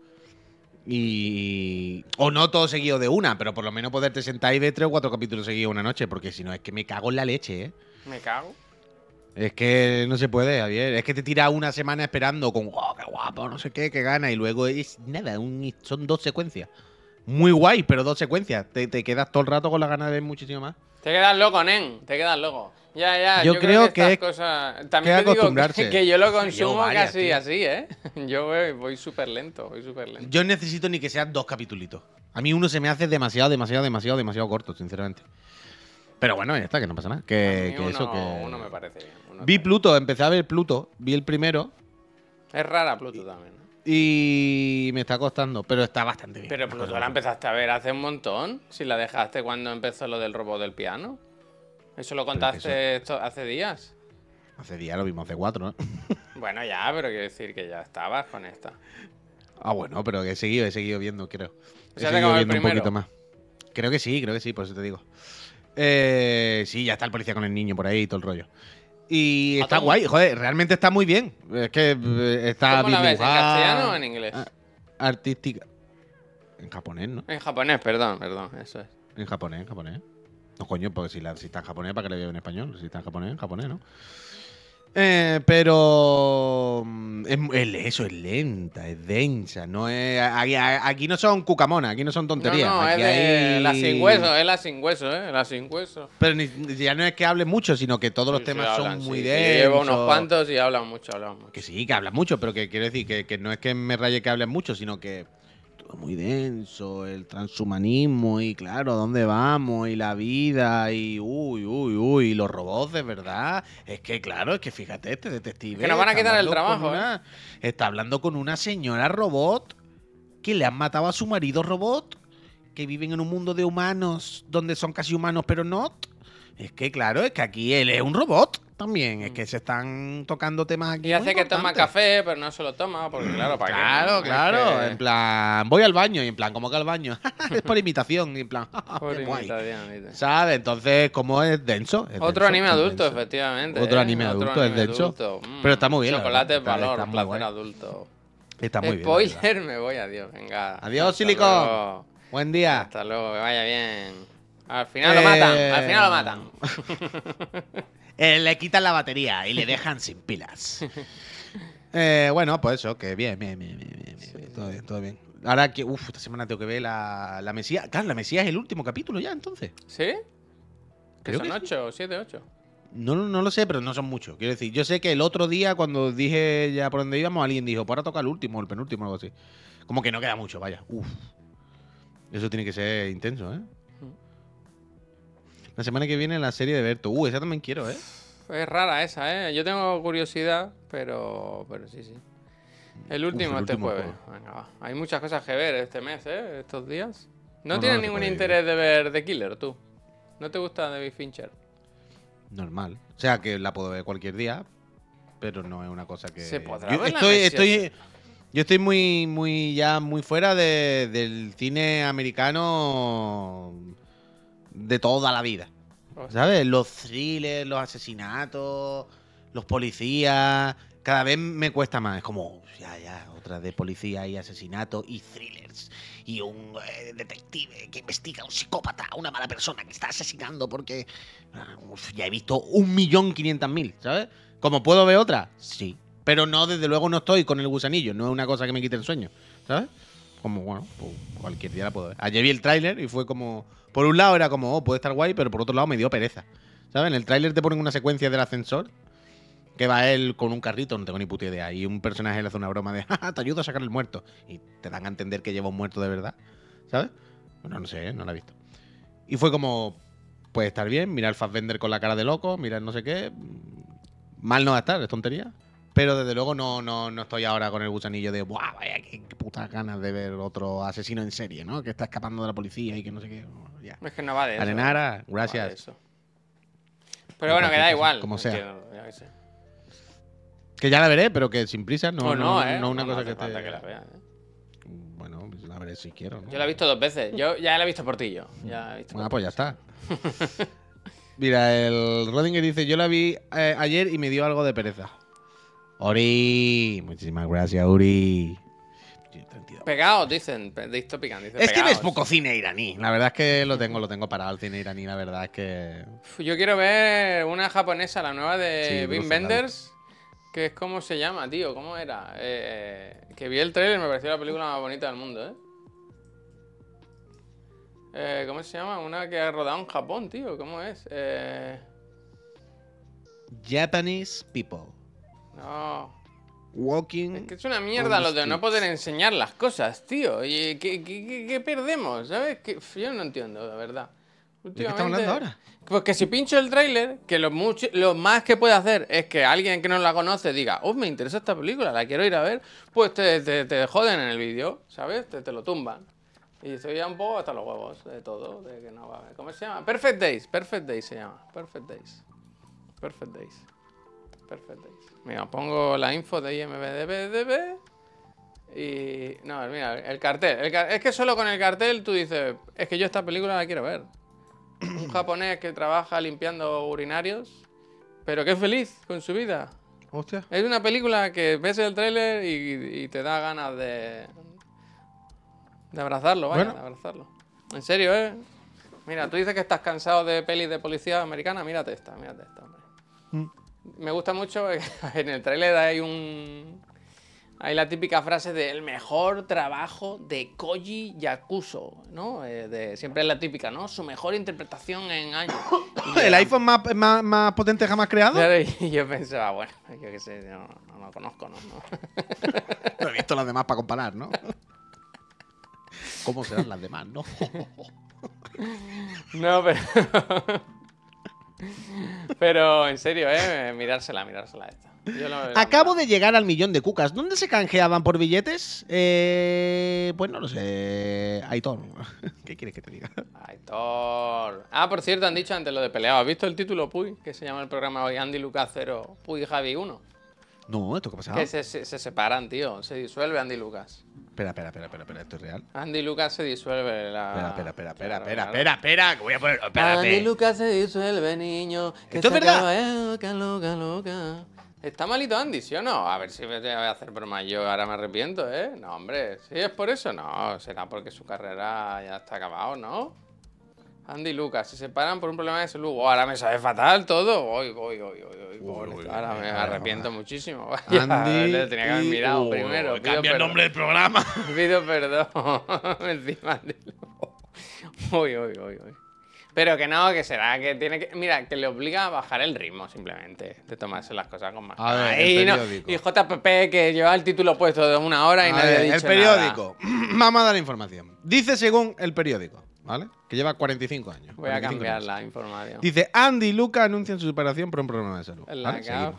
Y. O no todo seguido de una, pero por lo menos poderte sentar y ver tres o cuatro capítulos seguidos una noche. Porque si no, es que me cago en la leche, ¿eh? Me cago. Es que no se puede, Javier. Es que te tiras una semana esperando con, oh, qué guapo, no sé qué, que gana. Y luego es nada, un- son dos secuencias. Muy guay, pero dos secuencias. Te, te quedas todo el rato con la gana de ver muchísimo más. Te quedas loco, nen. Te quedas loco. Ya, ya. Yo creo que estas es- cosas. También que te digo que, que yo lo yo consumo varias, casi tío. así, ¿eh? Yo voy, voy súper lento, voy súper lento. Yo necesito ni que sean dos capitulitos. A mí uno se me hace demasiado, demasiado, demasiado, demasiado corto, sinceramente. Pero bueno, ya está, que no pasa nada. Que, que uno, eso, que. uno me parece bien. uno Vi Pluto, empecé a ver Pluto, vi el primero. Es rara Pluto también. Y me está costando, pero está bastante bien. Pero cosas la empezaste a ver hace un montón. Si la dejaste cuando empezó lo del robot del piano. Eso lo contaste esto hace días. Hace días lo vimos, hace cuatro, ¿no? Bueno, ya, pero quiero decir que ya estabas con esta. Ah, bueno, pero he seguido, he seguido viendo, creo. He ¿Se ha seguido viendo un poquito más. Creo que sí, creo que sí, por eso te digo. Eh, sí, ya está el policía con el niño por ahí y todo el rollo. Y ¿A está guay, joder, realmente está muy bien. Es que eh, está ¿Cómo la bien ves? ¿En castellano o en inglés? a- Artística. En japonés, ¿no? En japonés, perdón, perdón, eso es. En japonés, en japonés. No, coño, porque si, la, si está en japonés, ¿para que le veo en español? Si está en japonés, en japonés, ¿no? Eh, pero mm, es, es- eso es lenta, es densa, no es aquí, aquí no son cucamonas, aquí no son tonterías. No, no, es aquí de hay- la sin hueso, es la sin hueso, ¿eh? La sin hueso. Pero ni- ya no es que hable mucho, sino que todos los Sí, temas hablan, son muy sí, densos. Llevo unos cuantos y hablan mucho, hablan mucho. Que sí, que hablan mucho, pero que quiero decir que, que no es que me raye que hablen mucho, sino que todo muy denso, el transhumanismo y claro, ¿dónde vamos? Y la vida y uy, uy, uy, y los robots de verdad. Es que claro, es que fíjate, este detective. Que nos van a quitar el trabajo, ¿eh? Está hablando con una señora robot que le han matado a su marido robot, que viven en un mundo de humanos donde son casi humanos pero no. Es que claro, es que aquí él es un robot también. Es que se están tocando temas aquí. Y hace que toma café, pero no se lo toma, porque claro, ¿para qué? Claro, Es claro. que- En plan, voy al baño y en plan, ¿cómo que al baño? es por imitación. Y en plan, Por qué guay. imitación. ¿Sabes? Entonces, como es denso. es Otro denso, anime adulto, denso. efectivamente. Otro ¿eh? anime adulto, es denso. adulto. Mm, Pero está muy bien, la Chocolate es valor, está placer guay. adulto. Está muy bien. la verdad. Spoiler, me voy, adiós. Venga. Adiós, Silicon. Buen día. Hasta luego, que vaya bien. Al final lo matan, al final lo matan. Eh, le quitan la batería y le dejan sin pilas. Eh, bueno, pues eso, que bien, bien, bien, bien, bien, bien, bien, todo bien, todo bien. Ahora que, uff, esta semana tengo que ver la, la Mesía. Claro, la Mesía es el último capítulo ya, entonces. ¿Sí? ¿Que Creo son que sí. ocho, siete, ocho? No, no, lo sé, pero no son muchos. Quiero decir, yo sé que el otro día, cuando dije ya por dónde íbamos, alguien dijo, pues ahora toca el último, el penúltimo, algo así. Como que no queda mucho, vaya. Uf. Eso tiene que ser intenso, ¿eh? La semana que viene la serie de Berto. Uh, esa también quiero, ¿eh? Es rara esa, ¿eh? Yo tengo curiosidad, pero, pero sí, sí. El último el este último jueves. Venga, va. Hay muchas cosas que ver este mes, ¿eh? Estos días. ¿No, tienes no ningún interés de ver The Killer, tú? ¿No te gusta David Fincher? Normal. O sea, que la puedo ver cualquier día, pero no es una cosa que. Se podrá yo ver la estoy, Mesía, estoy, yo estoy muy, muy, ya muy fuera de- del cine americano de toda la vida. ¿Sabes? Los thrillers, los asesinatos, los policías. Cada vez me cuesta más. Es como, ya, ya, otra de policía y asesinatos y thrillers. Y un eh, detective que investiga a un psicópata, a una mala persona que está asesinando porque. ah, ya he visto un millón quinientas mil, ¿sabes? ¿Como puedo ver otra? Sí. Pero no, desde luego no estoy con el gusanillo. No es una cosa que me quite el sueño, ¿sabes? Como, bueno, pues, cualquier día la puedo ver. Ayer vi el tráiler y fue como. Por un lado era como, oh, puede estar guay, pero por otro lado me dio pereza. ¿Sabes? En el tráiler te ponen una secuencia del ascensor que va él con un carrito, no tengo ni puta idea. Y un personaje le hace una broma de, "Ja, te ayudo a sacar el muerto. Y te dan a entender que lleva un muerto de verdad. ¿Sabes? Bueno, no sé, ¿eh? no la he visto. Y fue como, puede estar bien, mirar Fassbender con la cara de loco, mirar no sé qué. Mal no va a estar, es tontería. Pero desde luego no, no, no estoy ahora con el gusanillo de, ¡buah, vaya, qué, qué putas ganas de ver otro asesino en serie, ¿no? Que está escapando de la policía y que no sé qué. Ya. Es que no va de eso. Arenara, no va de gracias. eso. Pero bueno, que da igual. Como sea. que- sé. Ya la veré, pero que sin prisa, no, No, no, no, ¿eh? no una cosa que te. que la ¿eh? Bueno, pues la veré si quiero. ¿no? Yo la he visto dos veces. Yo ya la he visto por ti yo. Ya he visto Bueno, pues ya está. Mira, el Rodinger dice: Yo la vi eh, ayer y me dio algo de pereza. Uri, muchísimas gracias, Uri. Sí, 32. Pegados, dicen. pe- Dystopican, dice. Es que ves poco cine iraní. La verdad es que lo tengo, lo tengo parado el cine iraní. La verdad es que. Yo quiero ver una japonesa, la nueva Sí, de Wim Bruce Wenders. Que es como se llama, tío. ¿Cómo era? Eh, que vi el trailer y me pareció la película más bonita del mundo, ¿eh? Eh, ¿Cómo se llama? Una que ha rodado en Japón, tío. ¿Cómo es? Eh, Japanese people no. walking. Es que es una mierda lo de no poder enseñar las cosas, tío. ¿Y qué, qué- qué- qué perdemos? ¿Sabes? Que, yo no entiendo, la verdad. ¿De qué estamos hablando ahora? Pues que si pincho el tráiler, que lo, mucho- lo más que puede hacer es que alguien que no la conoce diga, oh, me interesa esta película, la quiero ir a ver, pues te, te, te joden en el vídeo, ¿sabes? Te, te lo tumban. Y estoy ya un poco hasta los huevos de todo, de que no va a haber. ¿Cómo se llama? Perfect Days, Perfect Days se llama. Perfect Days. Perfect Days. Perfect Days. Mira, pongo la info de IMDB y... No, mira, el cartel. el car- Es que solo con el cartel tú dices, es que yo esta película la quiero ver. Un japonés que trabaja limpiando urinarios, pero que es feliz con su vida. Hostia. Es una película que ves el tráiler y, y te da ganas de... De abrazarlo, vaya, Bueno. de abrazarlo. En serio, ¿eh? Mira, tú dices que estás cansado de pelis de policía americana, mírate esta, mírate esta, hombre. Mm. Me gusta mucho en el tráiler hay un... Hay la típica frase de el mejor trabajo de Koji Yakuso, ¿no? Eh, de, siempre es la típica, ¿no? Su mejor interpretación en años. ¿El iPhone más, más, más potente jamás creado? Claro, y yo pensaba, bueno, yo qué sé, yo no, no lo conozco, ¿no? No. No he visto las demás para comparar, ¿no? ¿Cómo serán las demás, no? No, pero. Pero en serio, ¿eh? Mirársela, mirársela esta. Yo Acabo de llegar al millón de cucas. ¿Dónde se canjeaban por billetes? Eh, pues no lo sé. Aitor. ¿Qué quieres que te diga? Aitor. Ah, por cierto, han dicho antes lo de peleado. ¿Has visto el título Puy? Que se llama el programa hoy Andy Lucas 0, Puy Javi 1. No, ¿esto qué ha pasado? Que se, se- se separan, tío. Se disuelve Andy Lucas. Espera, espera, espera, espera, espera, ¿esto es real? Andy Lucas se disuelve. La... Espera, espera, espera, espera, Claro, espera, claro. espera, espera, que voy a poner. Andy Espérate. Lucas se disuelve, niño. Que ¿Esto es verdad? acaba, loca, loca, loca. Está malito Andy, ¿sí o no? A ver si me voy a hacer broma yo, ahora me arrepiento, ¿eh? No, hombre, ¿sí es por eso? No, será porque su carrera ya está acabado, ¿no? Andy y Lucas se separan por un problema de salud. Oh, ahora me sabe fatal todo. Voy, voy, pobre. uy, ahora me arrepiento muchísimo. Andy. Le tenía que haber mirado y- primero. Pido Cambia el nombre del programa. Pido perdón. Encima de Uy, uy, uy, uy. Pero que no, que será que tiene que. Mira, que le obliga a bajar el ritmo simplemente. De tomarse las cosas con más A ver, y, no- y JPP que lleva el título puesto de una hora y A nadie ha ver, dicho el periódico. Vamos a dar información. Dice según el periódico, ¿vale? Que lleva 45 años. Voy a 45 cambiar la información. Dice, Andy y Luca anuncian su separación por un problema de salud.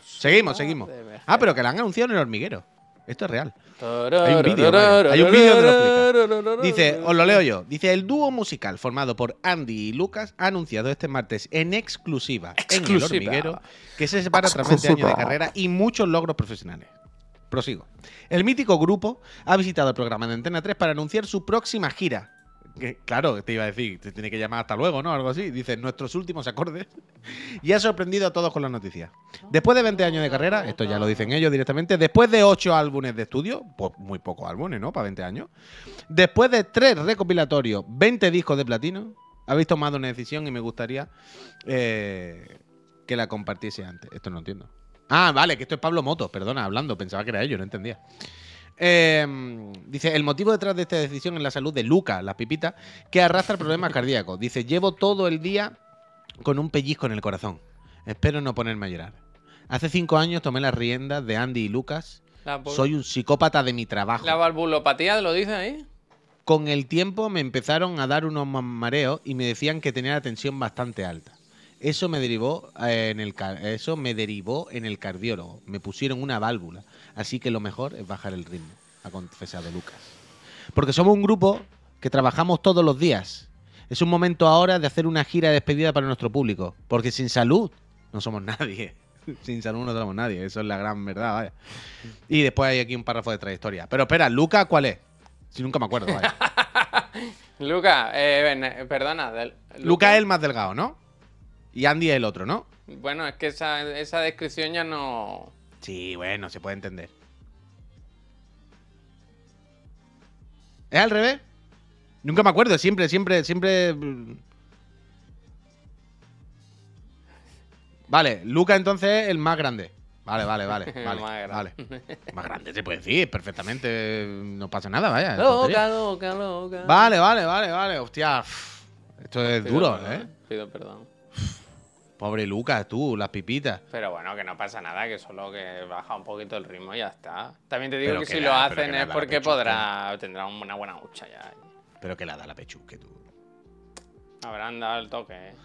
Seguimos, seguimos. Ah, pero que la han anunciado en el hormiguero. Esto es real. Hay un vídeo. Hay un vídeo donde lo explica. Dice, os lo leo yo. Dice, el dúo musical formado por Andy y Lucas ha anunciado este martes en exclusiva, en el hormiguero que se separa tras 20 años de carrera y muchos logros profesionales. Prosigo. El mítico grupo ha visitado el programa de Antena 3 para anunciar su próxima gira. Claro, te iba a decir, te tiene que llamar hasta luego, ¿no? Algo así. Dice, nuestros últimos acordes. Y ha sorprendido a todos con la noticia. Después de 20 años de carrera, esto ya lo dicen ellos directamente, después de 8 álbumes de estudio, pues muy pocos álbumes, ¿no? Para 20 años. Después de 3 recopilatorios, 20 discos de platino, habéis tomado una decisión y me gustaría eh, que la compartiese antes. Esto no entiendo. Ah, vale, que esto es Pablo Motos, perdona, hablando, pensaba que era ellos, no entendía. Eh, dice, el motivo detrás de esta decisión es la salud de Luca, la pipita, que arrastra problemas cardíacos. Dice, llevo todo el día con un pellizco en el corazón. Espero no ponerme a llorar. Hace cinco años tomé las riendas de Andy y Lucas. Soy un psicópata de mi trabajo. la valvulopatía lo dice ahí. Con el tiempo me empezaron a dar unos ma- mareos y me decían que tenía la tensión bastante alta. Eso me derivó eh, en el eso me derivó en el cardiólogo. Me pusieron una válvula, así que lo mejor es bajar el ritmo, ha confesado Lucas. Porque somos un grupo que trabajamos todos los días. Es un momento ahora de hacer una gira de despedida para nuestro público, porque sin salud no somos nadie. Sin salud no somos nadie, eso es la gran verdad, vaya. Y después hay aquí un párrafo de trayectoria. Pero espera, Luca, ¿cuál es? Si nunca me acuerdo, vaya. Luca, eh, eh, perdona. del- Luca es el más delgado, ¿no? Y Andy es el otro, ¿no? Bueno, es que esa, esa descripción ya no. Sí, bueno, se puede entender. ¿Es al revés? Nunca me acuerdo, siempre, siempre, siempre. Vale, Luca entonces es el más grande. Vale, vale, vale. Vale, más vale. grande. Más grande se puede decir, perfectamente. No pasa nada, vaya. Loca, loca, loca. Vale, vale, vale, vale. Hostia. Esto es Pido duro, perdón, ¿eh? Pido perdón. Pobre Lucas, tú, las pipitas. Pero bueno, que no pasa nada, que solo que baja un poquito el ritmo y ya está. También te digo Pero que que si lo hacen es porque podrá, tendrá una buena hucha ya. Pero que la da la pechusque, tú. Habrán dado el toque. ¿eh?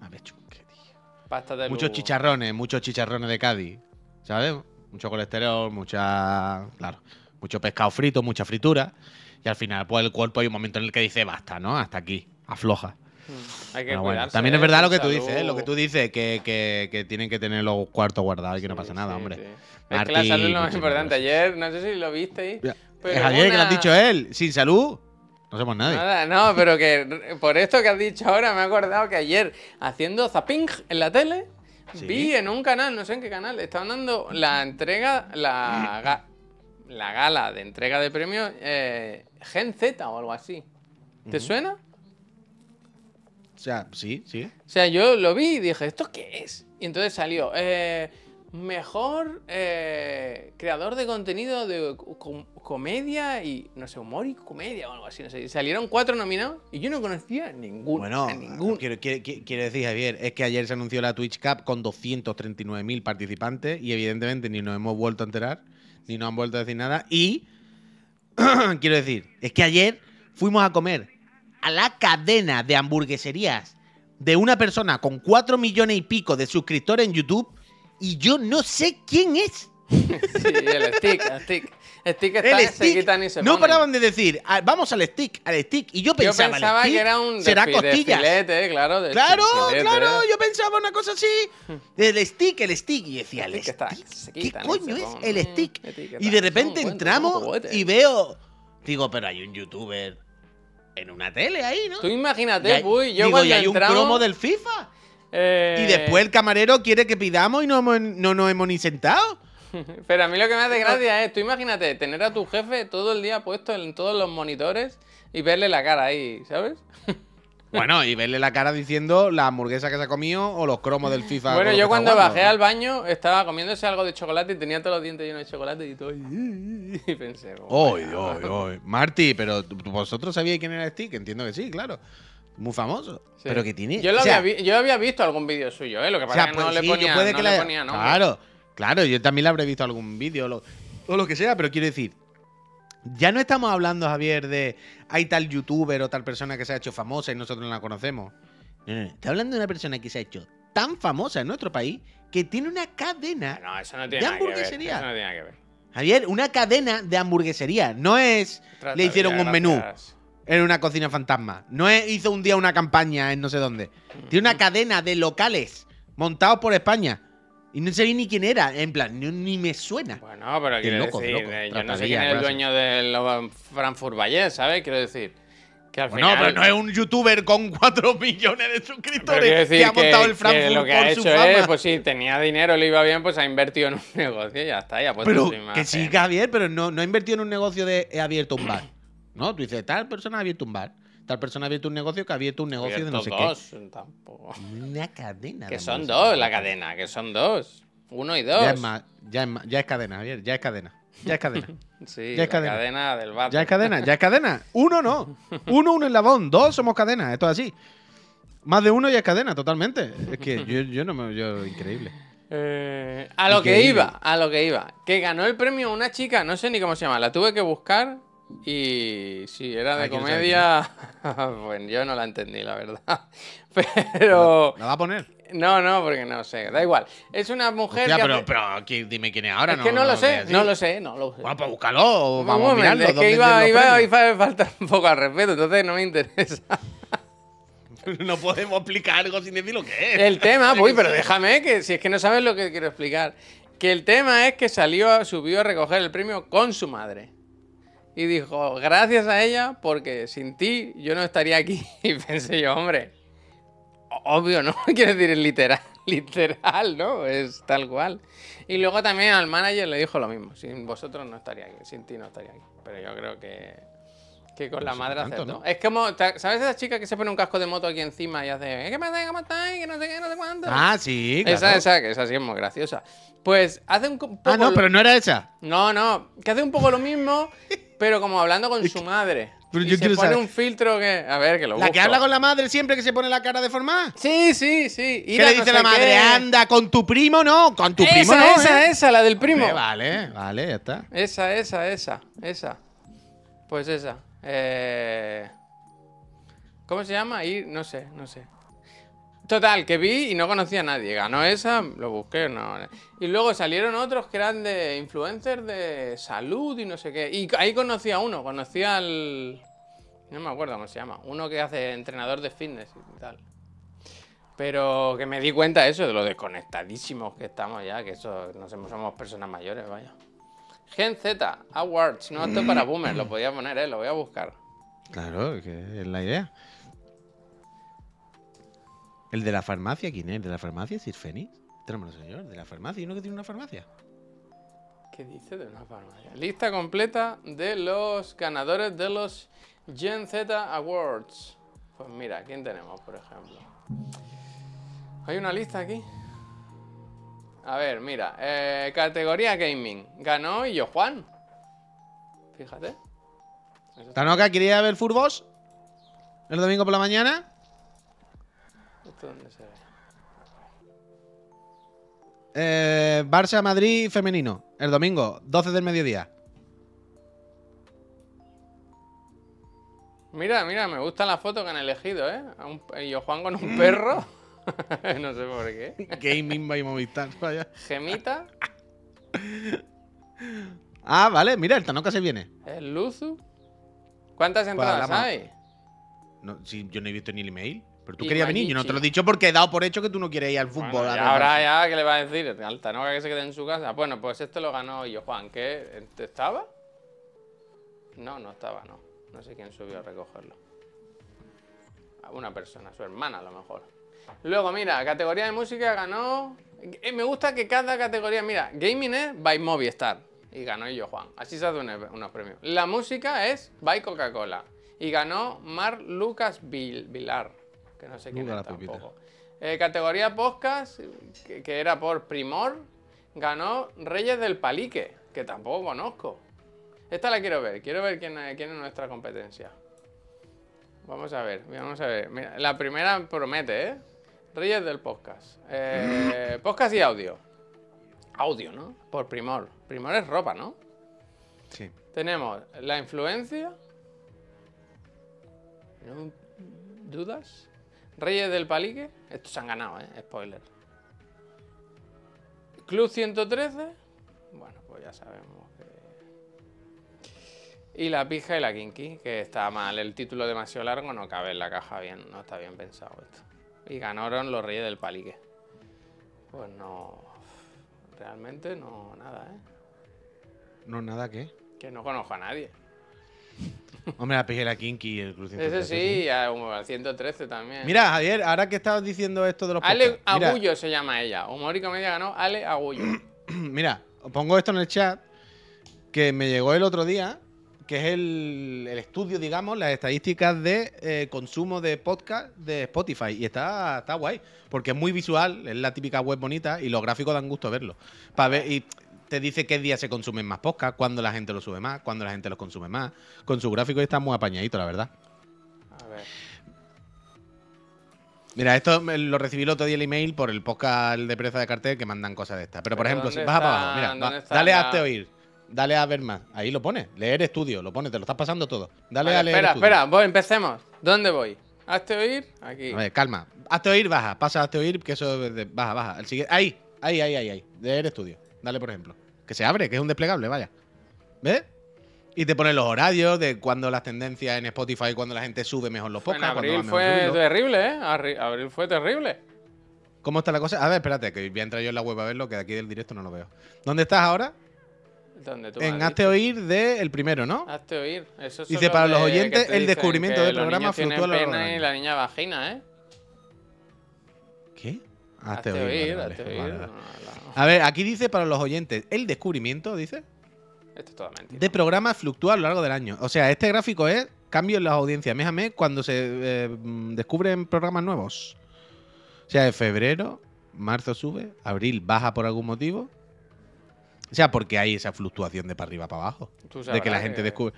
La pechusque, tío. Pasta de Muchos luz. chicharrones, muchos chicharrones de Cádiz. ¿Sabes? Mucho colesterol, mucha. Claro. Mucho pescado frito, mucha fritura. Y al final, pues el cuerpo hay un momento en el que dice basta, ¿no? Hasta aquí. Afloja. Hay que bueno, cuidarse. también es ¿eh? verdad lo que tú dices, ¿eh? Lo que tú dices, que, que- que tienen que tener los cuartos guardados y que no pasa nada, sí, hombre. sí. Es que la salud es lo más importante. Ayer, no sé si lo visteis. Pero es ayer que lo ha una- dicho él. Sin salud, no somos nadie. Nada, no, pero que por esto que has dicho ahora me he acordado que ayer haciendo zapping en la tele Sí. vi en un canal, no sé en qué canal, estaban dando la entrega, la, ga- la gala de entrega de premios eh, Gen Z o algo así. ¿Te suena? O sea, sí, sí. O sea, yo lo vi y dije, ¿esto qué es? Y entonces salió, eh, mejor eh, creador de contenido de com- comedia y, no sé, humor y comedia o algo así, no sé. Salieron cuatro nominados y yo no conocía ninguno. Bueno, a ninguno. quiero, quiero- quiero- quiero decir, Javier, es que ayer se anunció la Twitch Cup con 239.000 participantes y evidentemente ni nos hemos vuelto a enterar, ni nos han vuelto a decir nada. Y quiero decir, es que ayer fuimos a comer a la cadena de hamburgueserías de una persona con 4 millones y pico de suscriptores en YouTube y yo no sé quién es. Sí, el stick, el stick. El stick está, El se quitan y se no ponen. paraban de decir, "Ah, vamos al stick, al stick. Y yo Yo pensaba, "¿El pensaba stick que era un será de costillas. filete, claro. de Claro, filete. claro, yo pensaba una cosa así. El stick, el stick. Y decía, el El stick está- ¿Qué quitan coño es el stick? Y de repente entramos y veo. Digo, pero hay un youtuber en una tele ahí, ¿no? Tú imagínate, hay- uy, yo digo, cuando y hay un cromo del FIFA. eh, Y después el camarero quiere que pidamos y no, hemos- no nos hemos ni sentado. Pero a mí lo que me hace gracia es, tú imagínate, tener a tu jefe todo el día puesto en todos los monitores y verle la cara ahí, ¿sabes? Bueno, y verle la cara diciendo la hamburguesa que se ha comido o los cromos del FIFA. bueno, yo cuando bajé al baño estaba comiéndose algo de chocolate y tenía todos los dientes llenos de chocolate y todo. Y pensé, oh, Oy, oy, oy. Marty, pero ¿tú- vosotros sabíais quién era Stick, entiendo que sí, claro. Muy famoso. Sí. Pero que tiene. Yo, lo o sea, había yo había visto algún vídeo suyo, ¿eh? Lo que o pasa sea, es que no pues le ponía, no que le la- ponía nombre. Claro, claro, yo también le habré visto algún vídeo o lo, o lo que sea, pero quiero decir, ya no estamos hablando, Javier, de hay tal youtuber o tal persona que se ha hecho famosa y nosotros no la conocemos. No, no, no. Está hablando de una persona que se ha hecho tan famosa en nuestro país que tiene una cadena. No, eso no ¿De tiene nada que ver. hamburguesería? Eso no tiene nada que ver. Javier, una cadena de hamburguesería. No es le hicieron un menú en una cocina fantasma. No es hizo un día una campaña en no sé dónde. Tiene una cadena de locales montados por España. Y no sabía ni quién era. En plan, no- ni me suena. Bueno, pero quiero loco, de decir, loco. eh, yo no sé quién es el dueño del Frankfurt Valley, ¿sabes? Quiero decir, que al final... pero no es un youtuber con 4 millones de suscriptores que ha montado el que Frankfurt lo que por ha su hecho fama. es, pues si tenía dinero, le iba bien, pues ha invertido en un negocio y ya está, ya puesto pero su que sí, Javier, pero no, no ha invertido en un negocio de he abierto un bar. No, tú dices, tal persona ha abierto un bar. Tal persona ha abierto un negocio que ha abierto un negocio de no sé Abierto dos, tampoco. qué. Una cadena. Que son dos la cadena, que son dos. Uno y dos. Ya es, más, ya, es más- ya es cadena, Javier. Ya es cadena. Ya es cadena. Sí, ya es la cadena. cadena. del bar. Ya es cadena, ya es cadena. Uno no. Uno, un eslabón. Dos somos cadena. Esto es así. Más de uno ya es cadena, totalmente. Es que yo, yo no me. Yo, increíble. Eh, a lo que iba, a lo que iba. Que ganó el premio una chica, no sé ni cómo se llama, la tuve que buscar y si era de comedia, pues yo no la entendí, la verdad. Pero... ¿La va a poner? No, no, porque no sé, da igual. Es una mujer Hostia, que pero, hace- pero ¿qui- dime quién es ahora. Es que no, lo sé, no lo sé, no lo sé. Bueno, pues búscalo vamos a mirarlo. es que ¿Dónde iba, iba, iba a faltar un poco al respeto, entonces no me interesa. no podemos explicar algo sin decir lo que es. El tema, uy, pero déjame, que si es que no sabes lo que quiero explicar. Que el tema es que salió, subió a recoger el premio con su madre. Y dijo, gracias a ella, porque sin ti yo no estaría aquí. Y pensé yo, hombre, obvio, ¿no? Quiero decir, literal, literal, ¿no? Es tal cual. Y luego también al manager le dijo lo mismo, sin vosotros no estaría aquí, sin ti no estaría aquí. Pero yo creo que, que con la sí, madre acertó. ¿no? Es como, ¿sabes esa chica que se pone un casco de moto aquí encima y hace, "Eh, ¿qué pasa? ¿Cómo estáis? Que no sé qué, no sé cuánto. Ah, sí, claro. Esa, esa, que esa sí es muy graciosa. Pues hace un co- poco. Ah, no, pero no era esa. No, no, que hace un poco lo mismo, pero como hablando con su madre. Pero y yo se quiero pone saber- un filtro que. A ver, que lo La que habla con la madre siempre que se pone la cara deformada. Sí, sí, sí. ¿Qué le no dice sé la madre? qué. Anda, con tu primo no, con tu primo no. esa, ¿eh? esa, la del primo. Vale, vale, ya está. Esa, esa, esa, esa. Pues esa. Eh... ¿Cómo se llama? Ir, no sé, no sé. Total, que vi y no conocía a nadie. Ganó esa, lo busqué, no. Y luego salieron otros que eran de influencers de salud y no sé qué. Y ahí conocí a uno, conocí al. No me acuerdo cómo se llama. Uno que hace entrenador de fitness y tal. Pero que me di cuenta eso, de lo desconectadísimos que estamos ya, que eso no somos, somos personas mayores, vaya. Gen Z, Awards, no, es para boomers, lo podía poner, eh, lo voy a buscar. Claro, que es la idea. El de la farmacia, ¿quién es? ¿El de la farmacia? ¿Sir Fénix? Tenemos señor, de la farmacia. ¿Y uno que tiene una farmacia? ¿Qué dice de una farmacia? Lista completa de los ganadores de los Gen Z Awards. Pues mira, ¿quién tenemos, por ejemplo? Hay una lista aquí. A ver, mira, eh, categoría gaming. Ganó Illo Juan. Fíjate. ¿Tanoka quería ver Furbos? ¿El domingo por la mañana? ¿Esto dónde se ve? Eh, Barça Madrid femenino. El domingo, 12 del mediodía. Mira, mira, me gusta la foto que han elegido, ¿eh? Un- Illo Juan con un perro. no sé por qué. Gaming by Movistar. vaya. Gemita, Ah, vale, mira, el Tanoka se viene. el Luzu. ¿Cuántas entradas hablamos. hay? No, si yo no he visto ni el email. Pero tú Y querías venir, yo no te lo he dicho porque he dado por hecho que tú no quieres ir al fútbol. Bueno, ya ahora ya, ¿qué le va a decir? Alta, ¿no? Que se quede en su casa. Bueno, pues este lo ganó yo, Juan. ¿Qué? ¿Estaba? No, no estaba, no. No sé quién subió a recogerlo. A Una persona, su hermana a lo mejor. Luego, mira, categoría de música ganó. Eh, Me gusta que cada categoría, mira, gaming es by Movistar. Y ganó yo, Juan. Así se hacen unos unos premios. La música es by Coca-Cola. Y ganó Mar Lucas Vil- Vilar. Que no sé quién Nunca es tampoco. Eh, categoría podcast, que, que era por Primor, ganó Reyes del Palique, que tampoco conozco. Esta la quiero ver, quiero ver quién, quién es nuestra competencia. Vamos a ver, vamos a ver. Mira, la primera promete, ¿eh? Reyes del podcast. Eh, podcast y audio. Audio, ¿no? Por Primor. Primor es ropa, ¿no? Sí. Tenemos la influencia. ¿No? ¿Dudas? Reyes del Palique. Estos se han ganado, ¿eh? Spoiler. Club 113. Bueno, pues ya sabemos que. Y la pija y la kinky, que está mal. El título demasiado largo no cabe en la caja bien. No está bien pensado esto. Y ganaron los Reyes del Palique. Pues no. Realmente no, nada, ¿eh? No, nada que. Que no conozco a nadie. Hombre, la pijera Kinky y el Ese 113, sí, al 113 también. Mira, Javier, ahora que estabas diciendo esto de los Ale podcasts, mira, Agullo se llama ella. Humor y comedia ganó Ale Agullo. Mira, os pongo esto en el chat que me llegó el otro día, que es el, el estudio, digamos, las estadísticas de eh, consumo de podcast de Spotify. Y está, está guay, porque es muy visual, es la típica web bonita y los gráficos dan gusto verlo. Para ver, y te dice qué día se consumen más podcast, cuándo la gente lo sube más, cuándo la gente los consume más. Con su gráfico está muy apañadito, la verdad. A ver. Mira, esto lo recibí el otro día el email por el podcast de Pereza de Cartel que mandan cosas de estas. Pero, por Pero ejemplo, si ¿dónde vas para abajo, mira, va, dale a oír, dale a ver más. Ahí lo pone, leer estudio, lo pone, te lo estás pasando todo. Dale a leer espera, estudio. espera, voy, empecemos. ¿Dónde voy? ¿Hazte oír? Aquí. A ver, calma. Hazte oír, baja, pasa a hazte oír, que eso es de- baja, baja. El siguiente, ahí, ahí, ahí, ahí, ahí. Leer estudio. Dale, por ejemplo. Que se abre, que es un desplegable, vaya. ¿Ves? Y te pone los horarios de cuando las tendencias en Spotify, cuando la gente sube mejor los podcasts. abril fue terrible, ¿eh? Arri- Abril fue terrible. ¿Cómo está la cosa? A ver, espérate, que voy a entrar yo en la web a verlo, que de aquí del directo no lo veo. ¿Dónde estás ahora? Donde tú En Hazte. Oír del primero, ¿no? Hazte oír. Eso Dice, para los de- oyentes, te el dicen descubrimiento del programa fluctúa a lo largo pene del y la niña vagina, ¿eh? ¿Qué? Hazte oír, vale, hazte vale, oír. vale. No, no. A ver, aquí dice para los oyentes, el descubrimiento, dice, Esto es toda mentira. de programas fluctúa a lo largo del año. O sea, este gráfico es cambio en las audiencias mes a mes cuando se eh, mm, descubren programas nuevos. O sea, de febrero, marzo sube, abril baja por algún motivo. O sea, porque hay esa fluctuación de para arriba para abajo. Tú de que la gente descubre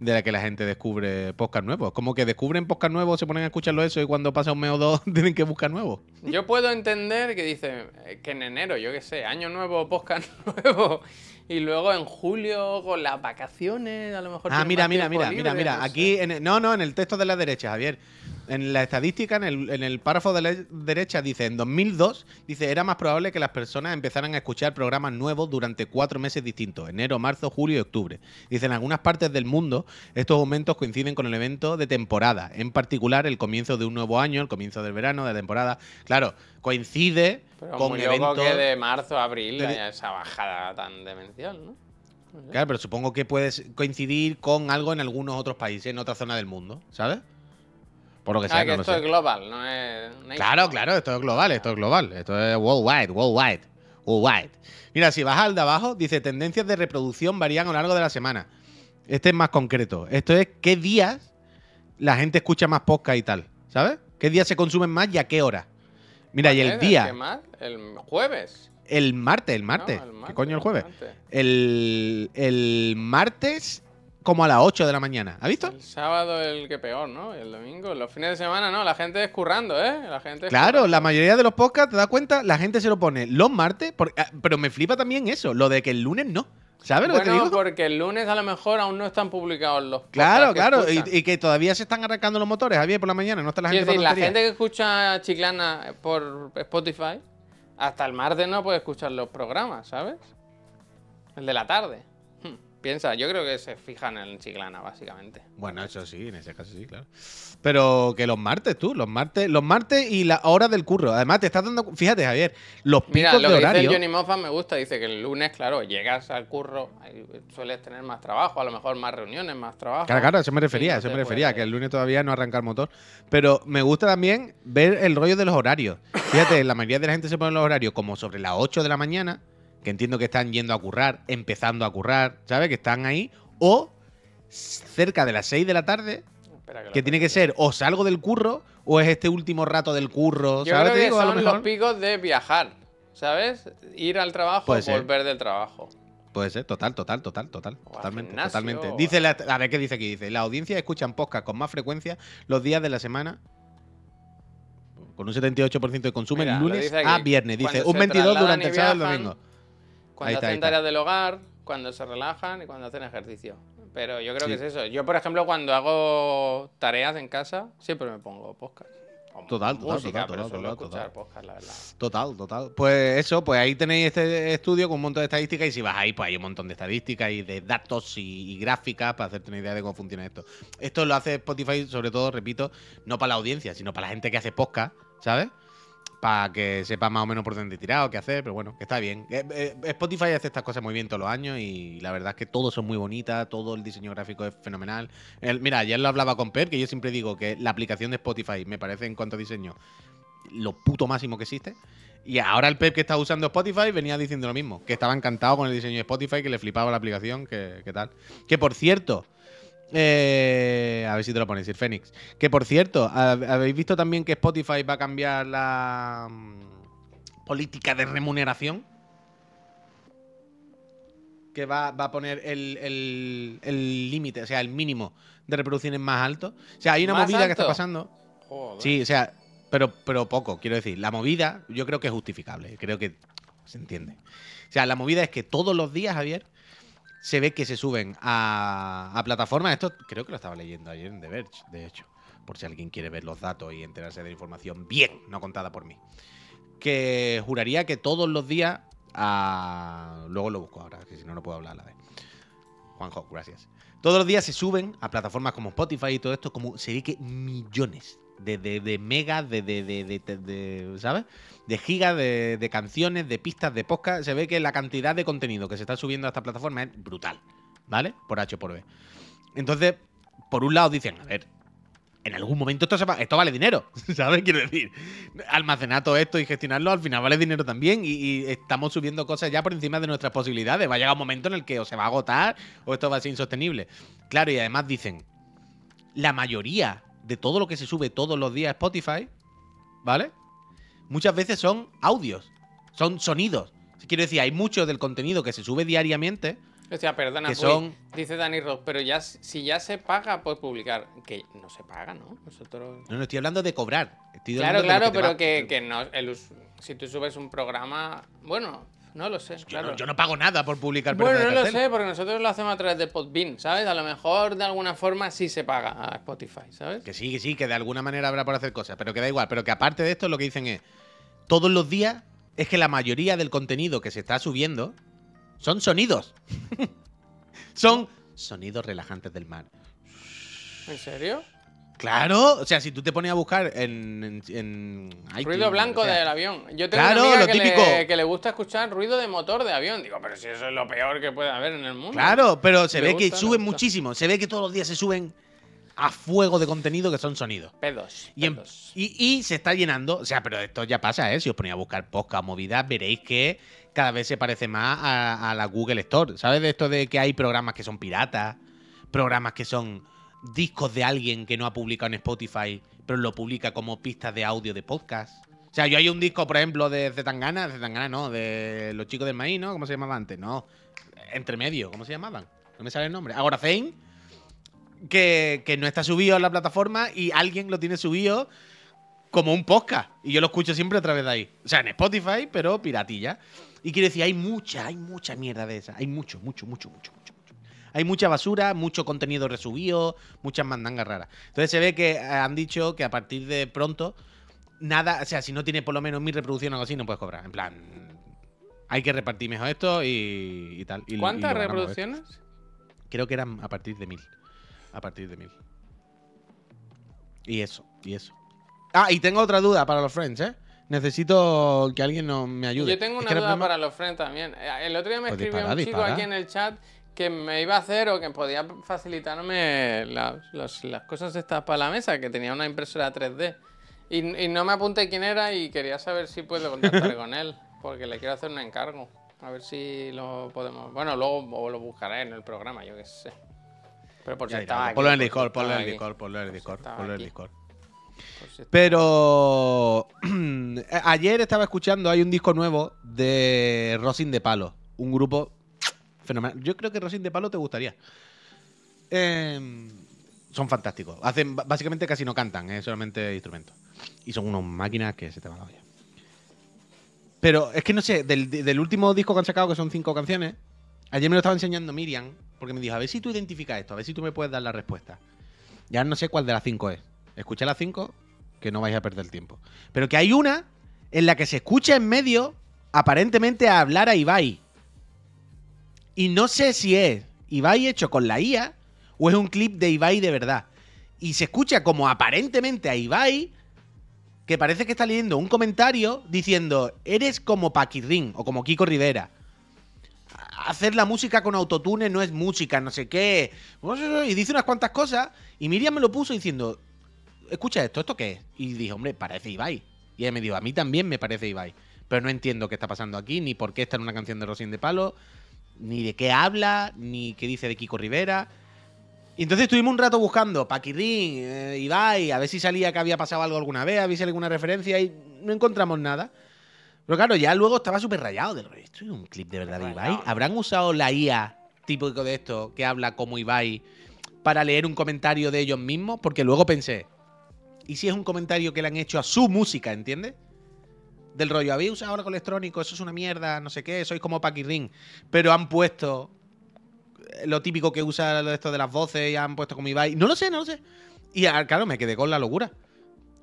de la que la gente descubre podcast nuevos. Como que descubren podcast nuevos, se ponen a escucharlo eso y cuando pasa un mes o dos tienen que buscar nuevos. Yo puedo entender que dice eh, que en enero, yo qué sé, año nuevo, podcast nuevo, y luego en julio con las vacaciones, a lo mejor. Ah, mira, mira, mira, libre, mira, mira. no sé. Aquí, en el- no, no, en el texto de la derecha, Javier. En la estadística, en el, en el párrafo de la derecha, dice, en 2002, dice, era más probable que las personas empezaran a escuchar programas nuevos durante cuatro meses distintos, enero, marzo, julio y octubre. Dice, en algunas partes del mundo, estos aumentos coinciden con el evento de temporada, en particular el comienzo de un nuevo año, el comienzo del verano, de la temporada. Claro, coincide Pero con muy loco eventos... que de marzo a abril de- haya esa bajada tan demencial, ¿no? Claro, pero supongo que puedes coincidir con algo en algunos otros países, en otra zona del mundo, ¿sabes? Por lo que sea, Ah, que no lo esto sé. es global, no es. nation. Claro, claro, esto es global, esto es global. Esto es worldwide, worldwide, worldwide. Mira, si bajas al de abajo, dice tendencias de reproducción varían a lo largo de la semana. Este es más concreto. Esto es qué días la gente escucha más podcast y tal, ¿sabes? ¿Qué días se consumen más y a qué hora? Mira, y ¿Cuál el día, ¿Qué más? El jueves. el martes, el ¿no? martes. El ¿Qué coño el jueves? martes. El, el martes como a las 8 de la mañana. ¿Has visto? El sábado el que peor, ¿no? El domingo. Los fines de semana, no. La gente es currando, ¿eh? La gente es Claro, currando. la mayoría de los podcasts, ¿te das cuenta? La gente se lo pone los martes, por- ah, pero me flipa también eso, lo de que el lunes no. ¿Sabes lo que te digo? porque el lunes a lo mejor aún no están publicados los Claro, claro, y, que todavía se están arrancando los motores, Javier, por la mañana, no está la gente decir, para la gente que escucha Chiclana por Spotify, hasta el martes no puede escuchar los programas, ¿sabes? El de la tarde. Piensa, yo creo que se fijan en Chiclana, básicamente. Bueno, eso sí, en ese caso sí, claro. Pero que los martes, tú, los martes, los martes y la hora del curro. Además, te estás dando, fíjate, Javier, los picos Mira, lo de que dice horario. el Johnny Moffat me gusta. Dice que el lunes, claro, llegas al curro, sueles tener más trabajo, a lo mejor más reuniones, más trabajo. Claro, claro, eso me refería, Sí, a no eso me refería, que el lunes todavía no arranca el motor. Pero me gusta también ver el rollo de los horarios. Fíjate, la mayoría de la gente se pone los horarios como sobre las 8 de la mañana, que entiendo que están yendo a currar, empezando a currar, ¿sabes? Que están ahí. O cerca de las 6 de la tarde, que tiene que ser o salgo del curro o es este último rato del curro, Yo ¿sabes? creo Te que digo, a lo son mejor. los picos de viajar, ¿sabes? Ir al trabajo, Puede ser. volver del trabajo. Puede ser, total, total, total, total. Totalmente, gimnasio, totalmente. Dice la, a ver qué dice aquí. Dice, la audiencia escuchan podcast con más frecuencia los días de la semana. Con un 78% de consumo Mira, el lunes a viernes. Dice, un se 22 trasladan durante el sábado y el domingo. Cuando está, hacen tareas del hogar, cuando se relajan y cuando hacen ejercicio. Pero yo creo Sí. que es eso. Yo, por ejemplo, cuando hago tareas en casa, siempre me pongo podcast. Total, total, música, total, total, total, total. podcast, la verdad. Total, total. Pues eso, pues ahí tenéis este estudio con un montón de estadísticas y si vas ahí, pues hay un montón de estadísticas y de datos y, y gráficas para hacerte una idea de cómo funciona esto. Esto lo hace Spotify, sobre todo, repito, no para la audiencia, sino para la gente que hace podcast, ¿sabes? Para que sepa más o menos por dónde tirar o qué hacer, pero bueno, que está bien. Eh, eh, Spotify hace estas cosas muy bien todos los años y la verdad es que todos son muy bonitas, todo el diseño gráfico es fenomenal. Mira, ayer lo hablaba con Per, que yo siempre digo que la aplicación de Spotify me parece en cuanto a diseño lo puto máximo que existe. Y ahora el Pep que está usando Spotify venía diciendo lo mismo, que estaba encantado con el diseño de Spotify, que le flipaba la aplicación, que, que tal. Que por cierto, eh, a ver si te lo pones, Sir Fénix. Que por cierto, ¿hab- ¿habéis visto también que Spotify va a cambiar la mm, política de remuneración? Que va, va a poner el el- el límite, o sea, el mínimo de reproducciones más alto. O sea, hay una ¿Más movida que está pasando. Joder. Sí, o sea, pero, pero poco, quiero decir. La movida, yo creo que es justificable, creo que se entiende. O sea, la movida es que todos los días, Javier, se ve que se suben a, a plataformas. Esto creo que lo estaba leyendo ayer en The Verge, de hecho, por si alguien quiere ver los datos y enterarse de la información bien, no contada por mí. Que juraría que todos los días. a- Luego lo busco ahora, que si no, no puedo hablar a la vez. Juanjo, gracias. Todos los días se suben a plataformas como Spotify y todo esto, como se ve que millones de, de, de megas, de, de, ¿sabes? De gigas, de, canciones, de pistas, de podcast. Se ve que la cantidad de contenido que se está subiendo a esta plataforma es brutal, ¿vale? Por H por B. Entonces, por un lado dicen, a ver, en algún momento esto, esto vale dinero, ¿sabes? Quiero decir, almacenar todo esto y gestionarlo al final vale dinero también y, y estamos subiendo cosas ya por encima de nuestras posibilidades. Va a llegar un momento en el que o se va a agotar o esto va a ser insostenible. Claro, y además dicen, la mayoría de todo lo que se sube todos los días a Spotify, ¿vale? Muchas veces son audios, son sonidos. Quiero decir, hay mucho del contenido que se sube diariamente Hostia, perdona, Que son- dice Dani Ross, pero ya si ya se paga por publicar, que no se paga, ¿no? Nosotros... No, no estoy hablando de cobrar. Estoy Claro, hablando de claro, te pero va- que, que no, el si tú subes un programa, bueno, no lo sé, claro. no, yo no pago nada por publicar Bueno, no lo sé, porque nosotros lo hacemos a través de Podbean, ¿sabes? A lo mejor de alguna forma sí se paga a Spotify, ¿sabes? Que sí, que sí, que de alguna manera habrá por hacer cosas, pero que da igual. Pero que aparte de esto, lo que dicen es, todos los días es que la mayoría del contenido que se está subiendo son sonidos. son sonidos relajantes del mar. ¿En serio? Claro, o sea, si tú te pones a buscar en, en, en iTunes, ruido blanco o sea, del avión. Yo tengo Claro, una amiga lo que, típico. Le, que le gusta escuchar ruido de motor de avión. Digo, pero si eso es lo peor que puede haber en el mundo. Claro, pero se ve que gusta, suben muchísimo. Se ve que todos los días se suben a fuego de contenido que son sonidos. Pedos. Y, en- pedos. y- y se está llenando, o sea, pero esto ya pasa, ¿eh? Si os ponéis a buscar podcast, movidas, veréis que cada vez se parece más a, a la Google Store. ¿Sabes de esto de que hay programas que son piratas? Programas que son discos de alguien que no ha publicado en Spotify, pero lo publica como pistas de audio de podcast. O sea, yo hay un disco, por ejemplo, de Zetangana, de Zetangana no, de los chicos del maíz, ¿no? ¿Cómo se llamaba antes? No, entre medio, ¿cómo se llamaban? No me sale el nombre. Ahora Zane, que, que no está subido a la plataforma y alguien lo tiene subido como un podcast. Y yo lo escucho siempre a través de ahí. O sea, en Spotify, pero piratilla. Y quiero decir, hay mucha, hay mucha mierda de esa. Hay mucho, mucho, mucho, mucho, mucho. Hay mucha basura, mucho contenido resubido, muchas mandangas raras. Entonces se ve que eh, han dicho que a partir de pronto, nada, o sea, si no tiene por lo menos mil reproducciones o algo así, no puedes cobrar. En plan, hay que repartir mejor esto y, y tal. y- ¿Cuántas reproducciones? Creo que eran a partir de mil. A partir de mil. Y eso, y eso. Ah, y tengo otra duda para los friends, ¿eh? Necesito que alguien me ayude. Yo tengo una duda problema- para los friends también. Eh, El otro día me Pues escribió dispara, un chico dispara. aquí en el chat que me iba a hacer o que podía facilitarme las, las- las cosas estas para la mesa, que tenía una impresora 3D. Y, y no me apunté quién era y quería saber si puedo contactar con él, porque le quiero hacer un encargo. A ver si lo podemos... Bueno, luego lo buscaré en el programa, yo qué sé. Pero por si Ya estaba aquí. Ponlo en el Discord, ponlo en el Discord, ponlo en el Discord, ponlo en el Discord. Pero ayer estaba escuchando, hay un disco nuevo de Rosin de Palo, un grupo Yo creo que Rosin de Palo te gustaría. Eh, son fantásticos. Hacen básicamente casi no cantan, es solamente instrumentos. Y son unas máquinas que se te van la olla. Pero es que no sé, del, último disco que han sacado, que son cinco canciones, ayer me lo estaba enseñando Miriam, porque me dijo, a ver si tú identificas esto, a ver si tú me puedes dar la respuesta. Ya no sé cuál de las cinco es. Escuché las cinco, que no vais a perder tiempo. Pero que hay una en la que se escucha en medio, aparentemente, a hablar a Ibai. Y no sé si es Ibai hecho con la IA o es un clip de Ibai de verdad. Y se escucha como aparentemente a Ibai que parece que está leyendo un comentario diciendo, eres como Paquirrin o como Kiko Rivera. Hacer la música con autotune no es música, no sé qué. Y dice unas cuantas cosas. Y Miriam me lo puso diciendo, escucha esto, ¿esto qué es? Y dije, hombre, parece Ibai. Y ella me dijo, a mí también me parece Ibai. Pero no entiendo qué está pasando aquí, ni por qué está en una canción de Rosín de Palo, ni de qué habla, ni qué dice de Kiko Rivera. Y entonces estuvimos un rato buscando Paquirrín, eh, Ibai, a ver si salía que había pasado algo alguna vez, a ver si alguna referencia y no encontramos nada. Pero claro, ya luego estaba súper rayado del. ¿Esto es un clip de verdad de Ibai? ¿Habrán usado la IA típico de esto que habla como Ibai para leer un comentario de ellos mismos? Porque luego pensé, ¿y si es un comentario que le han hecho a su música, ¿entiendes? Del rollo, habéis usado algo electrónico, eso es una mierda, no sé qué, sois como Paquirrín. Pero han puesto lo típico que usa esto de las voces y han puesto como Ibai. No lo sé, no lo sé. Y claro, me quedé con la locura.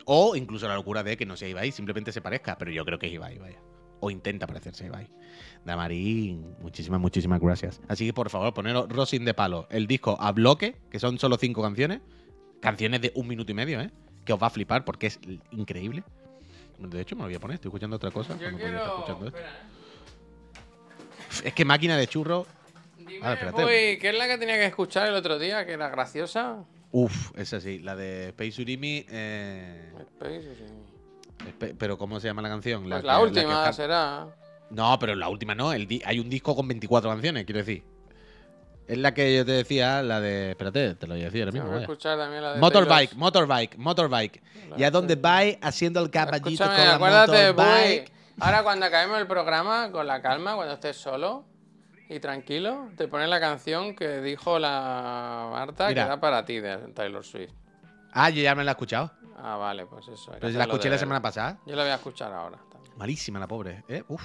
O incluso la locura de que no sea Ibai, simplemente se parezca. Pero yo creo que es Ibai, vaya. O intenta parecerse a Ibai. Damarín, muchísimas, muchísimas gracias. Así que por favor, poneros Rosin de Palo, el disco a bloque, que son solo cinco canciones. Canciones de un minuto y medio, ¿eh? Que os va a flipar porque es increíble. De hecho, me lo voy a poner, estoy escuchando otra cosa. Yo quiero. Espera, ¿eh? Es que máquina de churro. Dime, Ah, espérate. Puy, ¿qué es la que tenía que escuchar el otro día? Que era graciosa. Uf, esa sí, la de Space Urimi. eh, Space, espe- pero ¿cómo se llama la canción? Pues la que última será. No, pero la última no. El di- hay un disco con 24 canciones, quiero decir. Es la que yo te decía, la de. Espérate, te lo voy a decir ahora mismo. que vaya. escuchar también la de Motorbike, motorbike, motorbike. Y a donde va haciendo el caballito con la acuérdate, motorbike. Puy. Ahora cuando acabemos el programa, con la calma, cuando estés solo y tranquilo, te pones la canción que dijo la Marta Mira. que era para ti de Taylor Swift. Ah, yo ya me la he escuchado. Ah, vale, pues eso. Pero si la escuché la semana pasada. Yo la voy a escuchar ahora también. Malísima la pobre, ¿eh? Uf.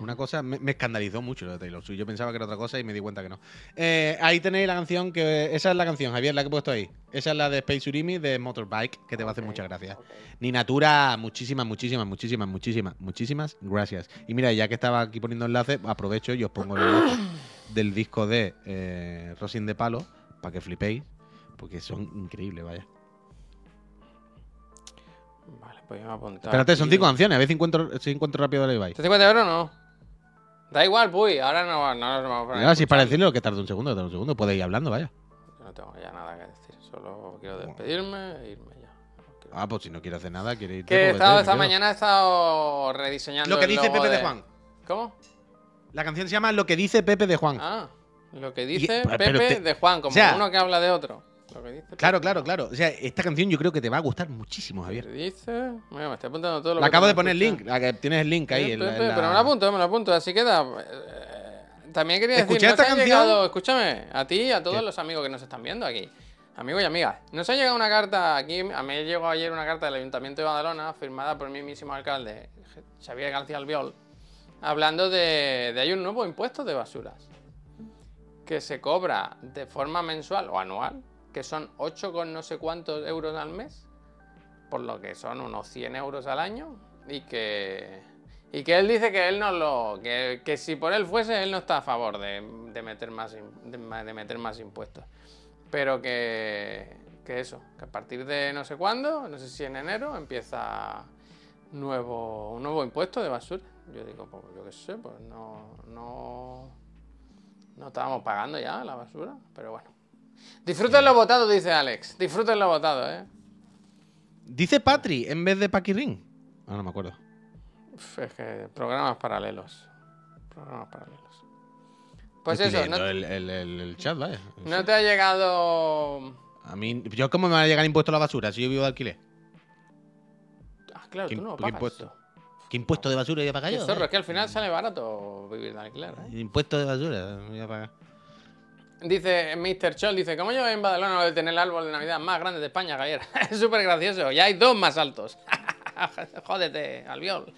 Una cosa me, me escandalizó mucho lo de Taylor Swift. Yo pensaba que era otra cosa y me di cuenta que no. Eh, ahí tenéis la canción que. Esa es la canción, Javier, la que he puesto ahí. Esa es la de Space Urimi de Motorbike, que te va a hacer muchas gracias. Ni Natura, muchísimas, muchísimas, muchísimas, muchísimas, muchísimas gracias. Y mira, ya que estaba aquí poniendo enlaces, aprovecho y os pongo el enlace del disco de eh, Rosin de Palo para que flipéis, porque son increíbles, vaya. Pues yo me he apuntado. Espérate, son cinco canciones, a ver si encuentro, si encuentro rápido la Ibai. ¿Te 50 euros no? Da igual, Puy, ahora no, no nos vamos a poner. a Mira, si es para decirlo, que tarda un segundo, tarda un segundo, podéis ir hablando, vaya. Yo no tengo ya nada que decir, solo quiero despedirme e irme ya. No Ah, pues si no quiere hacer nada, quiere irte. Que he estado, esta mañana he estado rediseñando Lo que el dice logo Pepe de Juan. ¿Cómo? La canción se llama Lo que dice Pepe de Juan. Ah, lo que dice pero Pepe te- de Juan, como o sea- uno que habla de otro. Lo que dice Claro, claro, claro. O sea, esta canción yo creo que te va a gustar muchísimo. Javier. Dice. Mira, me estoy apuntando todo lo que acabo de poner el link, la que tienes el link ahí. Sí, en la- Pepe, en la- Pero me lo apunto, me lo apunto, así queda. Eh, También quería decir, esta canción- llegado, escúchame, a ti y a todos ¿Qué? los amigos que nos están viendo aquí, amigos y amigas, nos ha llegado una carta aquí, a mí llegó ayer una carta del Ayuntamiento de Badalona, firmada por el mismísimo alcalde, Xavier García Albiol, hablando de, de hay un nuevo impuesto de basuras, que se cobra de forma mensual o anual, que son 8 con no sé cuántos euros al mes, por lo que son unos 100 euros al año, y que, y que él dice que él no lo. Que, que si por él fuese, él no está a favor de, de meter, más, de meter más impuestos. Pero que, que eso, que a partir de no sé cuándo, no sé si en enero, empieza nuevo, un nuevo impuesto de basura. Yo digo, pues yo qué sé, pues no, no, no estábamos pagando ya la basura, pero bueno. Disfruten lo votado, dice Alex. Disfruten lo votado, ¿eh? Dice Patri en vez de Paquirrin. Ah, no me acuerdo. Uf, Es que programas paralelos. Programas paralelos. Pues Estoy eso, no, leyendo el, el- el- el chat, vaya. no te ha llegado. A mí, ¿yo cómo me va a llegar impuesto a la basura si yo vivo de alquiler? Ah, claro, ¿Qué tú no lo imp- qué pagas. impuesto? ¿Qué impuesto de basura voy a pagar yo? zorro, eh? es que al final sale barato vivir de alquiler. ¿eh? Impuesto de basura voy a pagar. Dice Mr. Chol, dice, ¿cómo yo en Badalona lo de tener el árbol de Navidad más grande de España, Javier? es súper gracioso. Ya hay dos más altos. Jódete, albiol.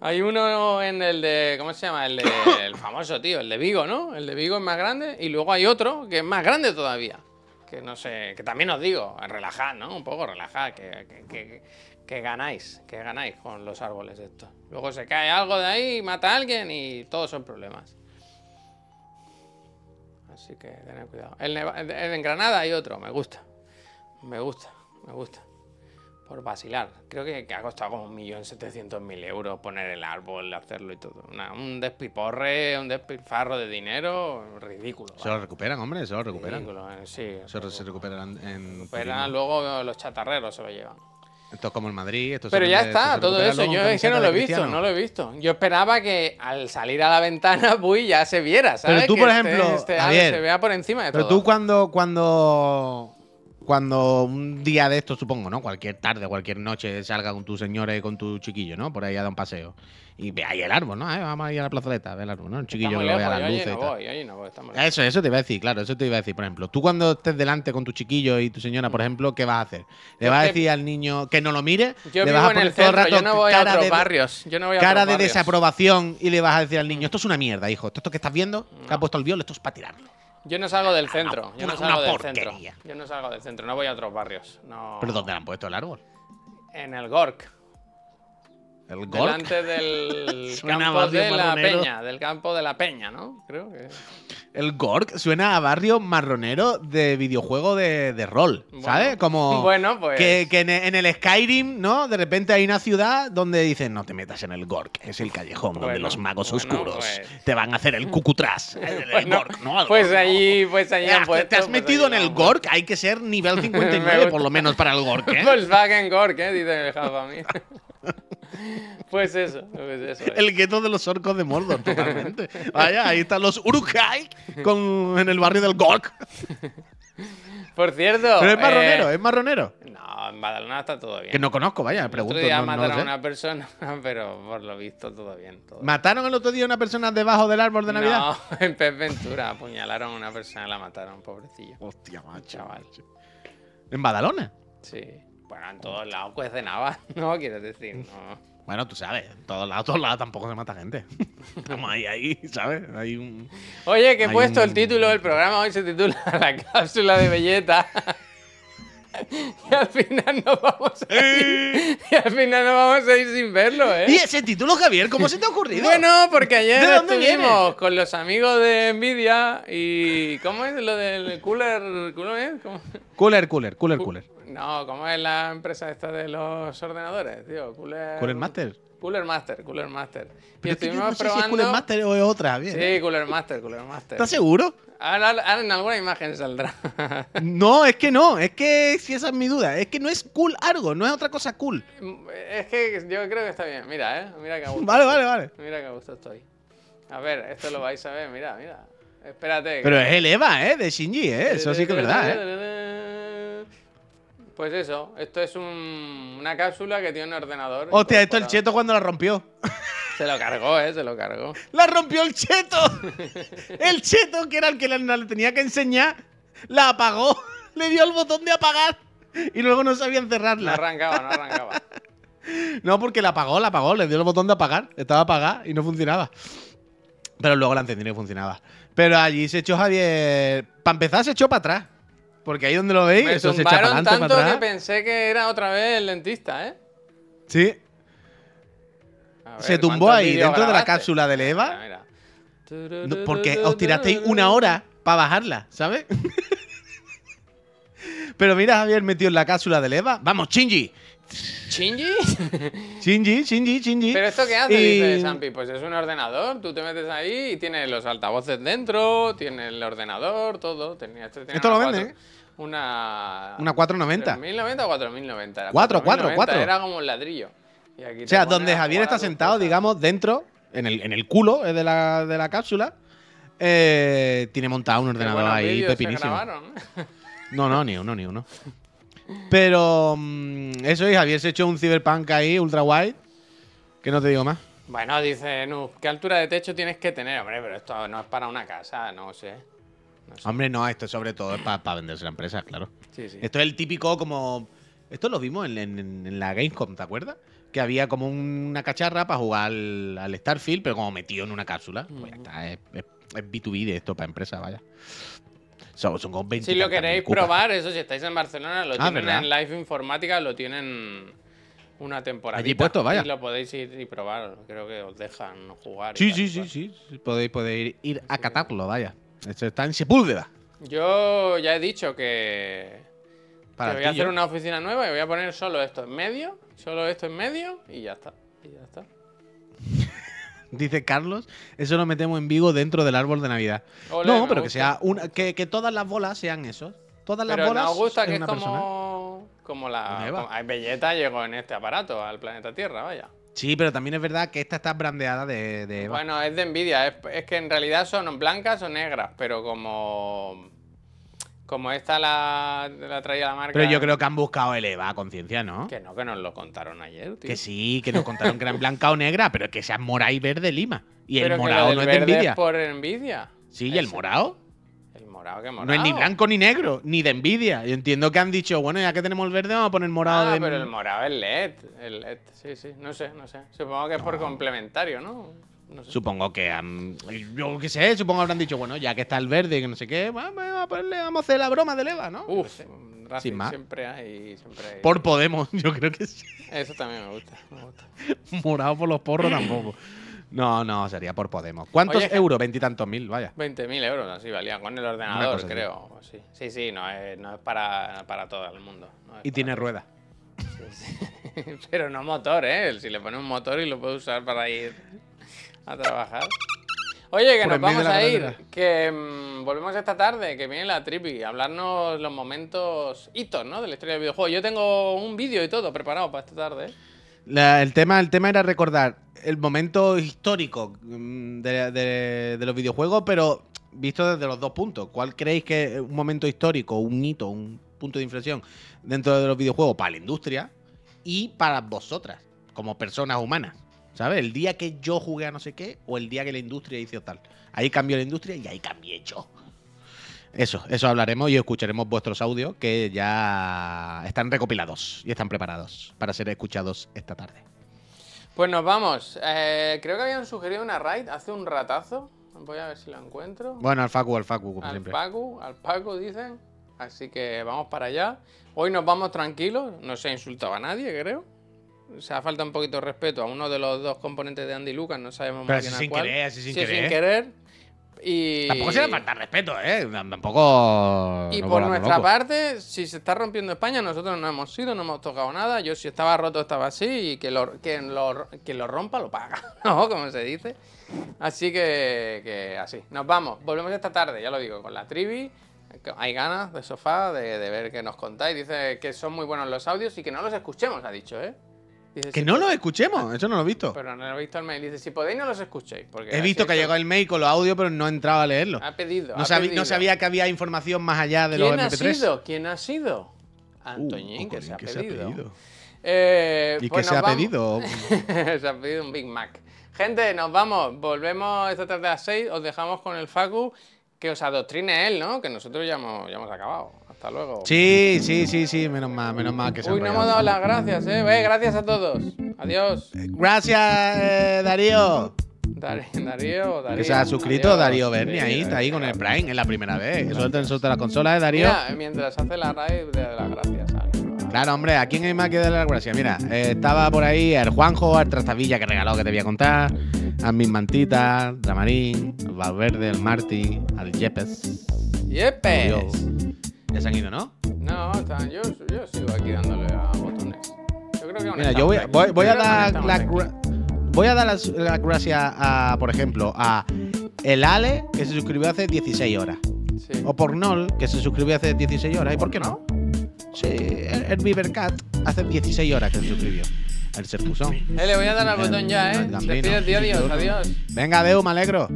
hay uno en el de, ¿cómo se llama? El, de, el famoso, tío, el de Vigo, ¿no? El de Vigo es más grande y luego hay otro que es más grande todavía. Que no sé, que también os digo, relajad, ¿no? Un poco relajad, que, que, que- que ganáis, que ganáis con los árboles estos. Luego se cae algo de ahí, mata a alguien y todos son problemas. Así que tened cuidado. El en Granada hay otro, me gusta. Me gusta, me gusta. Por vacilar. Creo que, que ha costado como 1.700.000 euros poner el árbol, hacerlo y todo. Una- un despiporre, un despilfarro de dinero ridículo. Se lo recuperan, hombre, se lo recuperan. Ridículo, eh, sí. Se, re- se recuperan en. Recuperan, luego los chatarreros se lo llevan. Esto es como el Madrid. Esto Pero ya está, se todo eso. Yo es que no lo he visto, Cristiano. no lo he visto. Yo esperaba que al salir a la ventana, Puy, ya se viera, ¿sabes? tú, Que por este- ejemplo, este Javier, se vea por encima de Pero todo. tú cuando, cuando, cuando un día de esto, supongo, ¿no? Cualquier tarde, cualquier noche salga con tu señora y con tu chiquillo, ¿no? Por ahí a dar un paseo. Y ve ahí el árbol, ¿no? Eh, vamos a ir a la plazoleta, a ver el árbol, ¿no? El chiquillo que lo vea las yo luces no no voy. Eso, eso te iba a decir, claro, eso te iba a decir. Por ejemplo, tú cuando estés delante con tu chiquillo y tu señora, por ejemplo, ¿qué vas a hacer? ¿Le Yo vas a decir al niño que no lo mire? Yo ¿Le vivo vas a en el poner todo el centro, yo rato no voy a otros de- barrios. Yo no voy a cara de barrios. desaprobación y le vas a decir al niño, esto es una mierda, hijo. Esto, esto que estás viendo, que ha puesto el viol, esto es para tirarlo. Yo no salgo del centro. Yo no salgo del centro. Yo no salgo del centro, no voy a otros barrios. No. ¿Pero dónde le han puesto el árbol? En el Gork. El Gork. delante del Suena campo de la marronero. peña, del campo de la peña, ¿no? Creo que. El Gork suena a barrio marronero de videojuego de, de rol, ¿sabes? Bueno. Como Bueno, pues. que, que en, en el Skyrim, ¿no? De repente hay una ciudad donde dicen, no te metas en el Gork, es el callejón donde Bueno, los magos bueno, oscuros pues. te van a hacer el cucutras. El, el Bueno, Gork, ¿no? El Pues allí, pues allí Eh, han te- puesto, te has pues metido en allí el Gork, hay que ser nivel Me 59 por lo menos para el Gork, ¿eh? Volkswagen Gork, ¿eh? Dice el Java mí. pues eso, pues eso. es. El gueto de los orcos de Mordor, totalmente. Vaya, ahí están los Urukai con, en el barrio del Gork. Por cierto. Pero es marronero, eh, es marronero. No, en Badalona está todo bien. Que no conozco, vaya, El pregunto. otro día no- mataron a una persona, pero por lo visto todo bien. Todo bien. ¿Mataron el otro día a una persona debajo del árbol de Navidad? No, en Pez Ventura apuñalaron a una persona y la mataron, pobrecillo. Hostia, macho. Chaval. ¿En Badalona? Sí. Bueno, en todos lados cuece nada, ¿no? Quieres decir, no. Bueno, tú sabes, en todos lados, todos lados tampoco se mata gente. Estamos ahí, ahí, ¿sabes? Hay un. Oye, que he puesto el título del programa hoy se titula La cápsula de belleta. y al final nos vamos a ir. y al final nos vamos a ir sin verlo, ¿eh? ¿Y ese título, Javier? ¿Cómo se te ha ocurrido? Bueno, porque ayer ¿De dónde estuvimos viene? con los amigos de Nvidia y ¿cómo es lo del cooler? ¿Cómo es? ¿Cómo? Cooler, cooler, cooler, cooler. No, ¿cómo es la empresa esta de los ordenadores, tío? Cooler, Cooler Master. Cooler Master, Cooler Master. Y Pero es que yo estuvimos no sé si es probando. Cooler Master o es otra, Javier. Sí, Cooler Master, Cooler Master. ¿Estás seguro? Ahora, ahora en alguna imagen saldrá. No, es que no, es que si esa es mi duda, es que no es cool algo, no es otra cosa cool. es que yo creo que está bien. Mira, eh. Mira que a gusto. Vale, vale, vale. Mira que a gusto estoy. A ver, esto lo vais a ver. Mira, mira. Espérate. Pero es el Eva, ¿eh? De Shinji, ¿eh? Eso sí que es verdad. ¿eh? Pues eso, esto es un- una cápsula que tiene un ordenador. Hostia, esto el cheto cuando la rompió. Se lo cargó, eh, se lo cargó. ¡La rompió el cheto! El cheto, que era el que le, le tenía que enseñar, la apagó. Le dio el botón de apagar y luego no sabía No encerrarla. arrancaba, no arrancaba. No, porque la apagó, la apagó, le dio el botón de apagar. Estaba apagada y no funcionaba. Pero luego la encendí y funcionaba. Pero allí se echó Javier. Para empezar, se echó para atrás. Porque ahí donde lo veis, Me eso se echa para tanto para que pensé que era otra vez el dentista, ¿eh? Sí. Ver, Se tumbó ¿cuántos ahí dentro de la cápsula del Mira, Eva. mira. No, porque os tirasteis una hora para bajarla, ¿sabes? Pero mira, Javier metido en la cápsula del Eva. Vamos, Shinji. ¿Shinji? Shinji, Shinji, Shinji. ¿Pero esto qué hace? Y- Dice Sampi. Pues es un ordenador. Tú te metes ahí y tiene los altavoces dentro, tiene el ordenador, todo. Tenía, esto tenía Esto lo una vende, cuatro- Una. Una 490. 3.090 o 4.090. Era Cuatro, cuatro, 4.090, cuatro. Era como un ladrillo. Y aquí O sea, donde Javier está sentado, cosas. digamos, dentro, en el, en el culo eh, de la, de la cápsula, eh, tiene montado un ordenador ahí pepinísimo. No, no, ni uno, ni uno. Pero mm, eso y Javier se echó un cyberpunk ahí, ultra wide, que no te digo más. Bueno, dice Nuf, ¿qué altura de techo tienes que tener? Hombre, pero esto no es para una casa, no sé. No sé. Hombre, no, esto sobre todo es para venderse la empresa, claro. Sí, sí. Esto es el típico como... Esto lo vimos en, en- en la Gamescom, ¿te acuerdas? Que había como una cacharra para jugar al, al Starfield, pero como metido en una cápsula. Pues ya está, es, es- es B2B de esto para empresa, vaya. Son, son como 20 Si lo queréis probar, eso si estáis en Barcelona, lo Ah, tienen ¿verdad? en Live Informática, lo tienen una temporada. Allí puesto, vaya. Y lo podéis ir y probar. Creo que os dejan jugar. Sí, sí, sí, sí. Podéis, podéis ir a catarlo, vaya. Esto está en Sepúlveda. Yo ya he dicho que, Para que el voy a hacer una oficina nueva y voy a poner solo esto en medio, solo esto en medio y ya está. Y ya está. Dice Carlos, eso lo metemos en Vigo dentro del árbol de Navidad. No, pero que sea una, que, que todas las bolas sean esos. Todas las Pero bolas. nos gusta que es persona. como, como la. Como- Belleta llegó en este aparato al planeta Tierra, vaya. Sí, pero también es verdad que esta está brandeada de, de Eva. Bueno, es de envidia. Es, es que en realidad son blancas o negras, pero como. Como esta la, la traía la marca. pero yo creo que han buscado el Eva a conciencia, ¿no? Que no, que nos lo contaron ayer, tío. Que sí, que nos contaron que eran blanca o negra, pero que sean mora y verde lima. Y Pero el morado no es de envidia. por envidia. Sí, y el morado morado, que morado. no es ni blanco ni negro, ni de envidia. Yo entiendo que han dicho, bueno, ya que tenemos el verde, vamos a poner morado Ah, de. pero el morado es LED. El LED, sí, sí. No sé, no sé. Supongo que es por complementario, ¿no? No sé. Supongo que han. Yo qué sé, supongo que habrán dicho, bueno, ya que está el verde y que no sé qué, vamos a, ponerle- vamos a hacer la broma del Eva, ¿no? Uf, sé. Racing más. siempre hay, siempre hay. Por Podemos, yo creo que sí. Eso también me gusta, me gusta. Morado por los porros tampoco. No, no, sería por Podemos. ¿Cuántos Oye, euros? Veintitantos mil, vaya. 20.000 euros, así valía, con el ordenador, creo. Sí, sí, sí, no es, no es para, para todo el mundo. no Y tiene todo. ruedas. Sí, sí. Pero no motor, ¿eh? Si le pone un motor y lo puede usar para ir a trabajar. Oye, que Por nos vamos a ir. carretera. Que mm, volvemos esta tarde, que viene la tripi. a Hablarnos los momentos hitos, ¿no? De la historia del videojuego. Yo tengo un vídeo y todo preparado para esta tarde. ¿eh? La- el, tema, el tema era recordar el momento histórico mm, de, de- los videojuegos, pero visto desde los dos puntos. ¿Cuál creéis que es un momento histórico, un hito, un punto de inflexión dentro de los videojuegos para la industria y para vosotras, como personas humanas? ¿Sabes? El día que yo jugué a no sé qué o el día que la industria hizo tal. Ahí cambió la industria y ahí cambié yo. Eso, eso hablaremos y escucharemos vuestros audios que ya están recopilados y están preparados para ser escuchados esta tarde. Pues nos vamos. Eh, creo que habían sugerido una raid hace un ratazo. Voy a ver si la encuentro. Bueno, al Facu, al Facu, como al siempre. Paco, al Paco dicen. Así que vamos para allá. Hoy nos vamos tranquilos, no se ha insultado a nadie, creo. O sea, falta un poquito de respeto a uno de los dos componentes de Andy Lucas, no sabemos Pero bien a sin cuál. querer, así sin Sí, querer. querer. Y... Tampoco se le falta respeto, ¿eh? Tampoco. Y no por nuestra parte, si se está rompiendo España, nosotros no hemos sido, no hemos tocado nada. Yo si estaba roto estaba así y que lo, que lo, que lo rompa lo paga, ¿no? Como se dice. Así que, que así. Nos vamos. Volvemos esta tarde, ya lo digo, con la trivi. Hay ganas de sofá, de, de ver qué nos contáis. Dice que son muy buenos los audios y que no los escuchemos, ha dicho, ¿eh? Dice, Que si no los escuchemos, eso no lo he visto. Pero no he visto el mail. Dice, si podéis, no los escuchéis. Porque he visto que ha llegado el mail con los audios, pero no he entrado a leerlo. Ha pedido. No, ha sabí- pedido. no sabía que había información más allá de los ¿Quién ha MP3. sido? ¿Quién ha sido? Uh, Antoñín, que cojones, se ha ¿qué pedido. Eh, ¿Y pues qué se ha vamos- pedido? se ha pedido un Big Mac. Gente, nos vamos. Volvemos esta tarde a las 6. Os dejamos con el Facu. Que os adoctrine él, ¿no? Que nosotros ya hemos, ya hemos acabado. Hasta luego. Sí, sí, sí, sí, menos mal, menos mal que se Uy, no hemos dado las gracias, ¿eh? Eh, Gracias a todos. Adiós. Gracias, eh, Darío. Dar- Darío, Darío. Que se ha suscrito Adiós. Darío Berni ahí, está ahí con el Prime, es la primera vez. Que suelta el de la consola, ¿eh, Darío? Mira, mientras hace la raid, de las gracias. Claro, hombre, ¿a quién hay más que darle las gracias? Mira, eh, estaba por ahí el Juanjo, al Trastavilla que regaló que te voy a contar, a mis mantitas, Dramarín, al Valverde, al Marty, al Yepes. ¡Yepes! Se han ido, ¿no? No, están, yo, yo sigo aquí dándole a botones. Yo creo que Mira, yo voy, voy, voy, a dar la, voy a dar las, las gracias a, por ejemplo, a el Ale, que se suscribió hace 16 horas. Sí. O Pornol, que se suscribió hace 16 horas. ¿Y por qué no? Sí, el, el hace 16 horas que se suscribió. El Sertusón. Eh, le voy a dar al botón ya, ¿eh? Tío, adiós, adiós. Venga, Deu, me alegro.